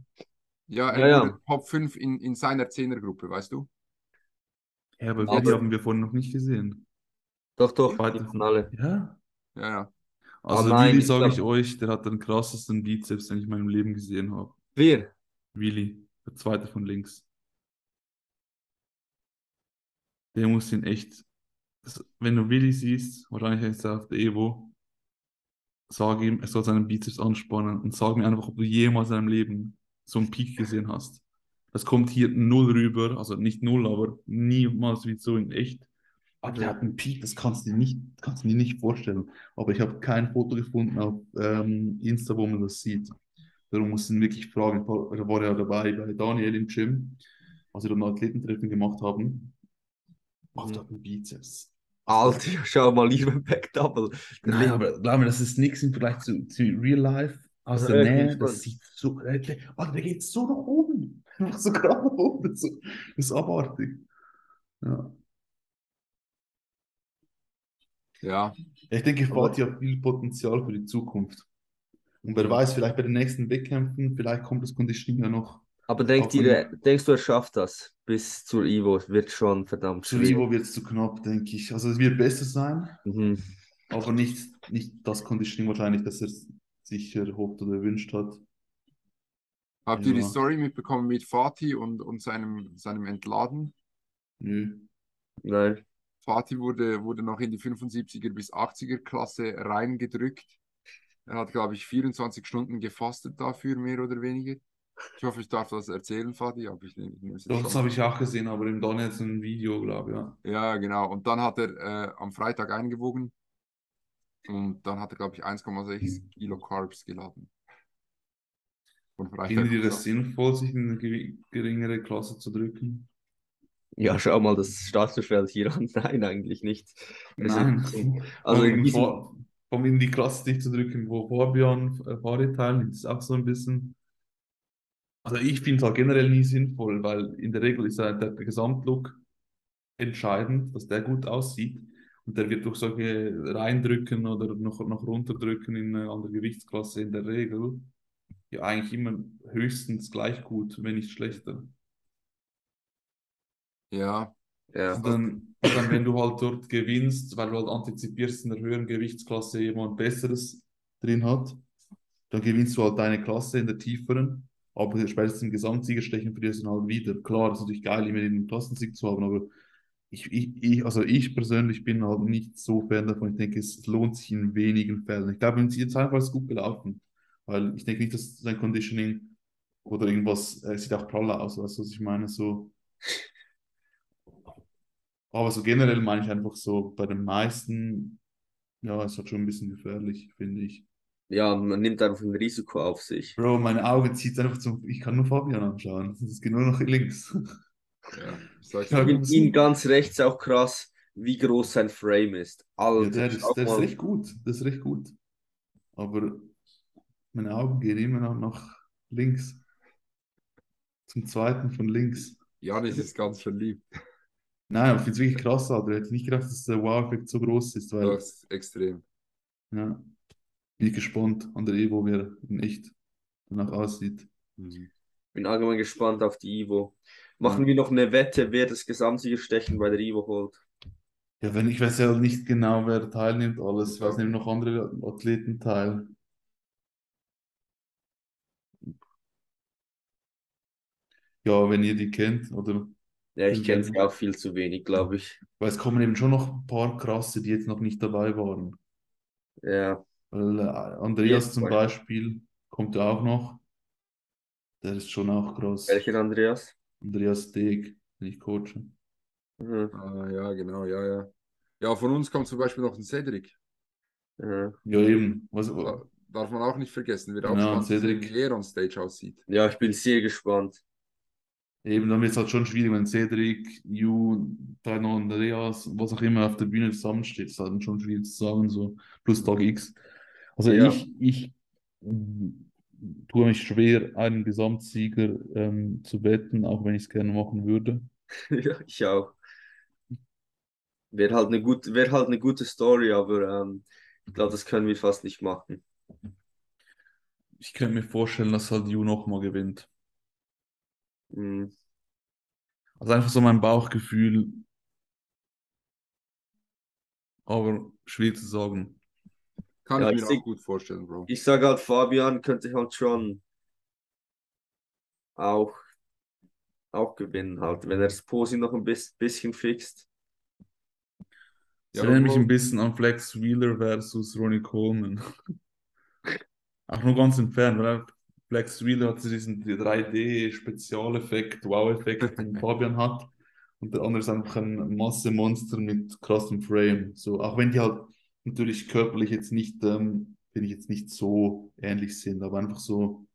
Ja, er Ja, ja. Top 5 in, in seiner Zehnergruppe, weißt du? Ja, aber Aber- Willi haben wir vorhin noch nicht gesehen. Doch, doch, Zweite die von alle. Ja? Ja, ja. Also nein, Willi, ich sage glaub- ich euch, der hat den krassesten Bizeps, den ich in meinem Leben gesehen habe. Wir. Willi, der zweite von links. Der muss ihn echt, wenn du Willi siehst, wahrscheinlich ist er auf der Evo, sag ihm, er soll seinen Bizeps anspannen und sag mir einfach, ob du jemals in deinem Leben so einen Peak gesehen hast. Das kommt hier null rüber, also nicht null, aber niemals wie so in echt. Aber der hat einen Peak, das kannst du dir nicht, kannst du dir nicht vorstellen. Aber ich habe kein Foto gefunden auf ähm, Insta, wo man das sieht. Darum muss ich ihn wirklich fragen. Da war er ja dabei bei Daniel im Gym, als wir dann Athletentreffen gemacht haben. Ach, der hat einen Bizeps. Alter, schau mal lieber [LAUGHS] Back Double. Nein, aber glaub mir, das ist nichts im Vergleich zu, zu Real Life. Aus Also der Nähe, das sieht so, der, Alter, der geht so nach oben. Einfach so gerade nach oben. Das ist, so, das ist abartig. Ja. Ja, Ich denke, Fatih hat viel Potenzial für die Zukunft. Und wer weiß, vielleicht bei den nächsten Wettkämpfen, vielleicht kommt das Conditioning ja noch. Aber denk dir, denkst du, er schafft das bis zur Ivo? Wird schon verdammt Zu schwierig. Ivo wird es zu knapp, denke ich. Also es wird besser sein, Mhm. aber nicht, nicht das Conditioning wahrscheinlich, das er sich erhofft oder erwünscht hat. habt ihr die. Story mitbekommen mit Fatih und, und seinem, seinem Entladen? Nö. Nein. Fatih wurde, wurde noch in die 75er bis 80er Klasse reingedrückt. Er hat, glaube ich, 24 Stunden gefastet dafür, mehr oder weniger. Ich hoffe, ich darf das erzählen, Fadi, aber ich ich nehme Doch, das habe ich auch gesehen, aber im Donetsk ein Video, glaube ich, ja. Ja, genau. Und dann hat er äh, am Freitag eingewogen und dann hat er, glaube ich, 1,6 Kilo Carbs geladen. Von Freitag Findet ihr auf das sinnvoll, sich in eine geringere Klasse zu drücken? Ja, schau mal das Starterfeld hier an. [LAUGHS] Nein, eigentlich nicht. Es Nein. ist- also in diesem, vor- allem in die Klasse dich zu drücken, wo Fabian äh, Farid teilnimmt, ist auch so ein bisschen. Also ich finde es halt generell nie sinnvoll, weil in der Regel ist halt der, der Gesamtlook entscheidend, dass der gut aussieht. Und der wird durch solche reindrücken oder noch, noch runterdrücken in eine andere Gewichtsklasse in der Regel ja eigentlich immer höchstens gleich gut, wenn nicht schlechter. Ja, ja, Und dann, und dann, wenn du halt dort gewinnst, weil du halt antizipierst, in der höheren Gewichtsklasse jemand Besseres drin hat, dann gewinnst du halt deine Klasse in der tieferen, aber spätestens im Gesamtsiegerstechen verlierst du dann halt wieder. Klar, das ist natürlich geil, immer den Klassensieg zu haben, aber ich, ich, ich, also ich persönlich bin halt nicht so Fan davon. Ich denke, es lohnt sich in wenigen Fällen. Ich glaube, jetzt einfach ist es gut gelaufen, weil ich denke nicht, dass sein Conditioning oder irgendwas, äh, sieht auch praller aus, weißt du, was ich meine, so. Aber so generell meine ich einfach so, bei den meisten, ja, es hat schon ein bisschen gefährlich, finde ich. Ja, man nimmt einfach ein Risiko auf sich. Bro, meine Augen zieht einfach zum, ich kann nur Fabian anschauen. Das geht nur noch links. ja. Ich sag's Ja, Ich ihn ganz rechts auch krass, wie groß sein Frame ist. Ja, Alter, der schau ist, der ist recht gut, das ist recht gut. Aber meine Augen gehen immer noch nach links. Zum zweiten von links. Janis ist ganz verliebt. Nein, ich finde es wirklich krass, Alter. Ich hätte nicht gedacht, dass der Wow-Effekt so groß ist, weil, Das ist extrem. ja, bin ich gespannt an der Evo, wie er in echt danach aussieht. Mhm. Bin allgemein gespannt auf die Ivo. Machen Ja. wir noch eine Wette, wer das Gesamtsiegerstechen bei der Ivo holt. Ja, wenn ich weiß ja nicht genau, wer teilnimmt, alles. Ich weiß nehmen noch andere Athleten teil. Ja, wenn ihr die kennt, oder? Ja, ich kenne sie auch viel zu wenig, glaube ich. Weil es kommen eben schon noch ein paar krasse, die jetzt noch nicht dabei waren. Ja, Weil äh, Andreas Jetzt zum. Beispiel kommt ja auch noch. Der ist schon auch krass. welcher Andreas? Andreas Steg, den ich coache. Mhm. Ah, ja, genau, ja, ja. Ja, von uns kommt zum Beispiel noch ein Cedric. Mhm. Ja, eben. Was, Da darf man auch nicht vergessen. Wird auch Ja, spannend wie er on Stage aussieht. Ja, ich bin sehr gespannt. eben, dann wird es halt schon schwierig, wenn Cedric, Ju, dann noch Andreas, was auch immer auf der Bühne zusammensteht. Das ist halt schon schwierig zu sagen, so plus Tag X. Also Ja. ich, ich mm, tue mich schwer, einen Gesamtsieger ähm, zu wetten, auch wenn ich es gerne machen würde. [LAUGHS] Ja, ich auch. Wäre halt eine gute, wäre halt eine gute Story, aber ähm, ich glaube, das können wir fast nicht machen. Ich könnte mir vorstellen, dass halt Ju nochmal gewinnt. Mhm. Also einfach so mein Bauchgefühl, aber schwierig zu sagen. Kann Ja, ich ich mir seh- auch gut vorstellen, Bro. Ich sage halt, Fabian könnte halt schon auch, auch gewinnen, halt, wenn er das Posi noch ein bis, bisschen fixt. Es Ja, erinnert mich ein bisschen an Flex Wheeler versus Ronnie Coleman. [LAUGHS] Auch nur ganz entfernt, weil Flex Wheeler hat diesen 3D-Spezialeffekt, Wow-Effekt, den [LAUGHS] Fabian hat. Und der andere ist einfach ein Massemonster mit krassem Frame. So, auch wenn die halt natürlich körperlich jetzt nicht, ähm, finde ich jetzt nicht so ähnlich sind, aber einfach so.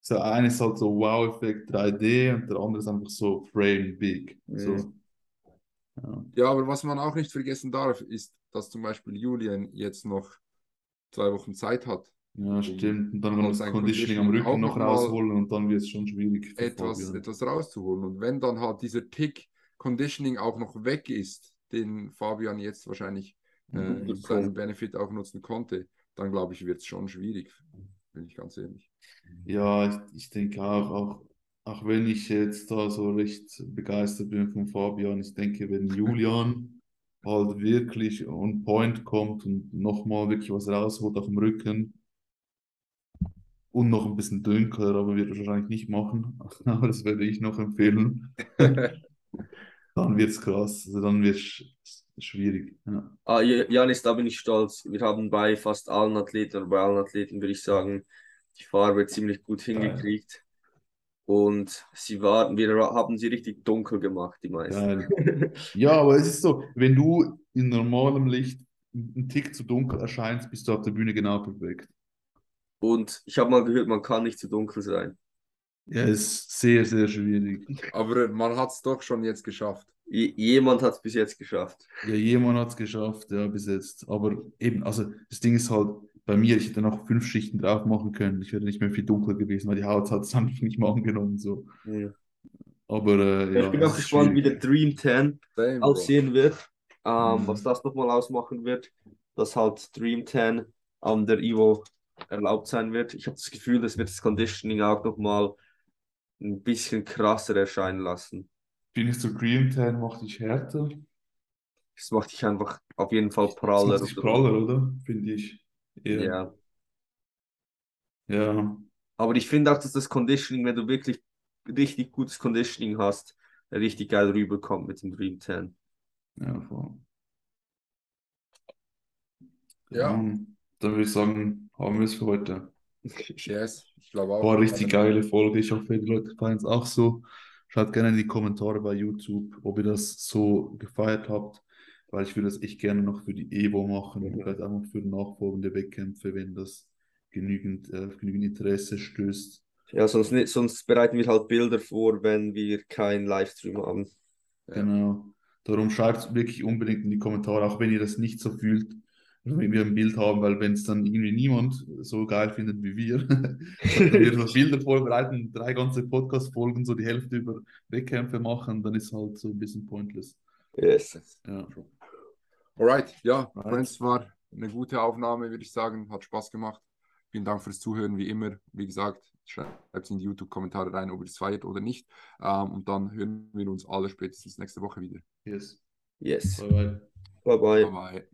So, eine ist halt so Wow-Effekt 3D und der andere ist einfach so Frame Big. So. Mhm. Ja. Ja, aber was man auch nicht vergessen darf, ist, dass zum Beispiel Julian jetzt noch zwei Wochen Zeit hat, Ja, stimmt. Und dann noch das Conditioning am Rücken noch rausholen und dann wird es schon schwierig etwas, Fabian. etwas rauszuholen. Und wenn dann halt dieser Tick Conditioning auch noch weg ist, den Fabian jetzt wahrscheinlich äh, Mhm. zu seinem Benefit auch nutzen konnte, dann glaube ich, wird es schon schwierig, bin ich ganz ehrlich. Ja, ich, ich denke auch, auch, auch wenn ich jetzt da so recht begeistert bin von Fabian, ich denke, wenn Julian [LAUGHS] halt wirklich on point kommt und nochmal wirklich was rausholt auf dem Rücken und noch ein bisschen dünker, aber wird er wahrscheinlich nicht machen, [LAUGHS] aber das werde ich noch empfehlen, [LAUGHS] dann wird es krass, also dann wird es schwierig. Ja. Ah, Ja- Janis, da bin ich stolz. Wir haben bei fast allen Athleten oder bei allen Athleten, würde ich sagen, die Farbe ziemlich gut hingekriegt. Und sie waren, wir haben sie richtig dunkel gemacht, die meisten. Geil. [LAUGHS] Ja, aber es ist so, wenn du in normalem Licht einen Tick zu dunkel erscheinst, bist du auf der Bühne genau perfekt. Und ich habe mal gehört, man kann nicht zu dunkel sein. Ja, ist sehr, sehr schwierig. Aber man hat es doch schon jetzt geschafft. J jemand hat es bis jetzt geschafft. Ja, jemand hat es geschafft, ja, bis jetzt. Aber eben, also das Ding ist halt, bei mir, ich hätte noch fünf Schichten drauf machen können. Ich wäre nicht mehr viel dunkler gewesen, weil die Haut hat es [LAUGHS] einfach nicht mal angenommen. So. Ja. Aber äh, Ja, ja, ich bin auch gespannt, wie der Dream 10 Same, Bro. aussehen wird. Ähm, Mhm. Was das nochmal ausmachen wird, dass halt Dream 10 an der Evo erlaubt sein wird. Ich habe das Gefühl, das wird das Conditioning auch nochmal ein bisschen krasser erscheinen lassen. Findest du Dream 10 macht dich härter? Das macht dich einfach auf jeden Fall Das praller. macht dich praller, oder? Finde ich. Eher. Ja. Ja. Aber ich finde auch, dass das Conditioning, wenn du wirklich richtig gutes Conditioning hast, richtig geil rüberkommt mit dem Dream 10. Ja, voll. Ja. Dann würde ich sagen, haben wir es für heute. Yes, ich glaube auch. War eine richtig geile Folge. Ich hoffe, die Leute feiern es auch so. Schaut gerne in die Kommentare bei YouTube, ob ihr das so gefeiert habt, weil ich würde das echt gerne noch für die Evo machen, Mhm. vielleicht auch noch für nachfolgende Wettkämpfe, wenn das genügend, äh, genügend Interesse stößt. Ja, sonst, nicht, sonst bereiten wir halt Bilder vor, wenn wir keinen Livestream haben. Genau. Darum schreibt wirklich unbedingt in die Kommentare, auch wenn ihr das nicht so fühlt, wenn wir ein Bild haben, weil wenn es dann irgendwie niemand so geil findet wie wir, [LAUGHS] [LAUGHS] wir so Bilder vorbereiten, drei ganze Podcast-Folgen, so die Hälfte über Wettkämpfe machen, dann ist halt so ein bisschen pointless. Yes. Ja. Alright, ja, Right. Friends war eine gute Aufnahme, würde ich sagen. Hat Spaß gemacht. Vielen Dank fürs Zuhören, wie immer. Wie gesagt, schreibt es in die YouTube-Kommentare rein, ob ihr es feiert oder nicht. Ähm, und dann hören wir uns alle spätestens nächste Woche wieder. Yes. Yes. Bye bye. Bye bye. Bye bye.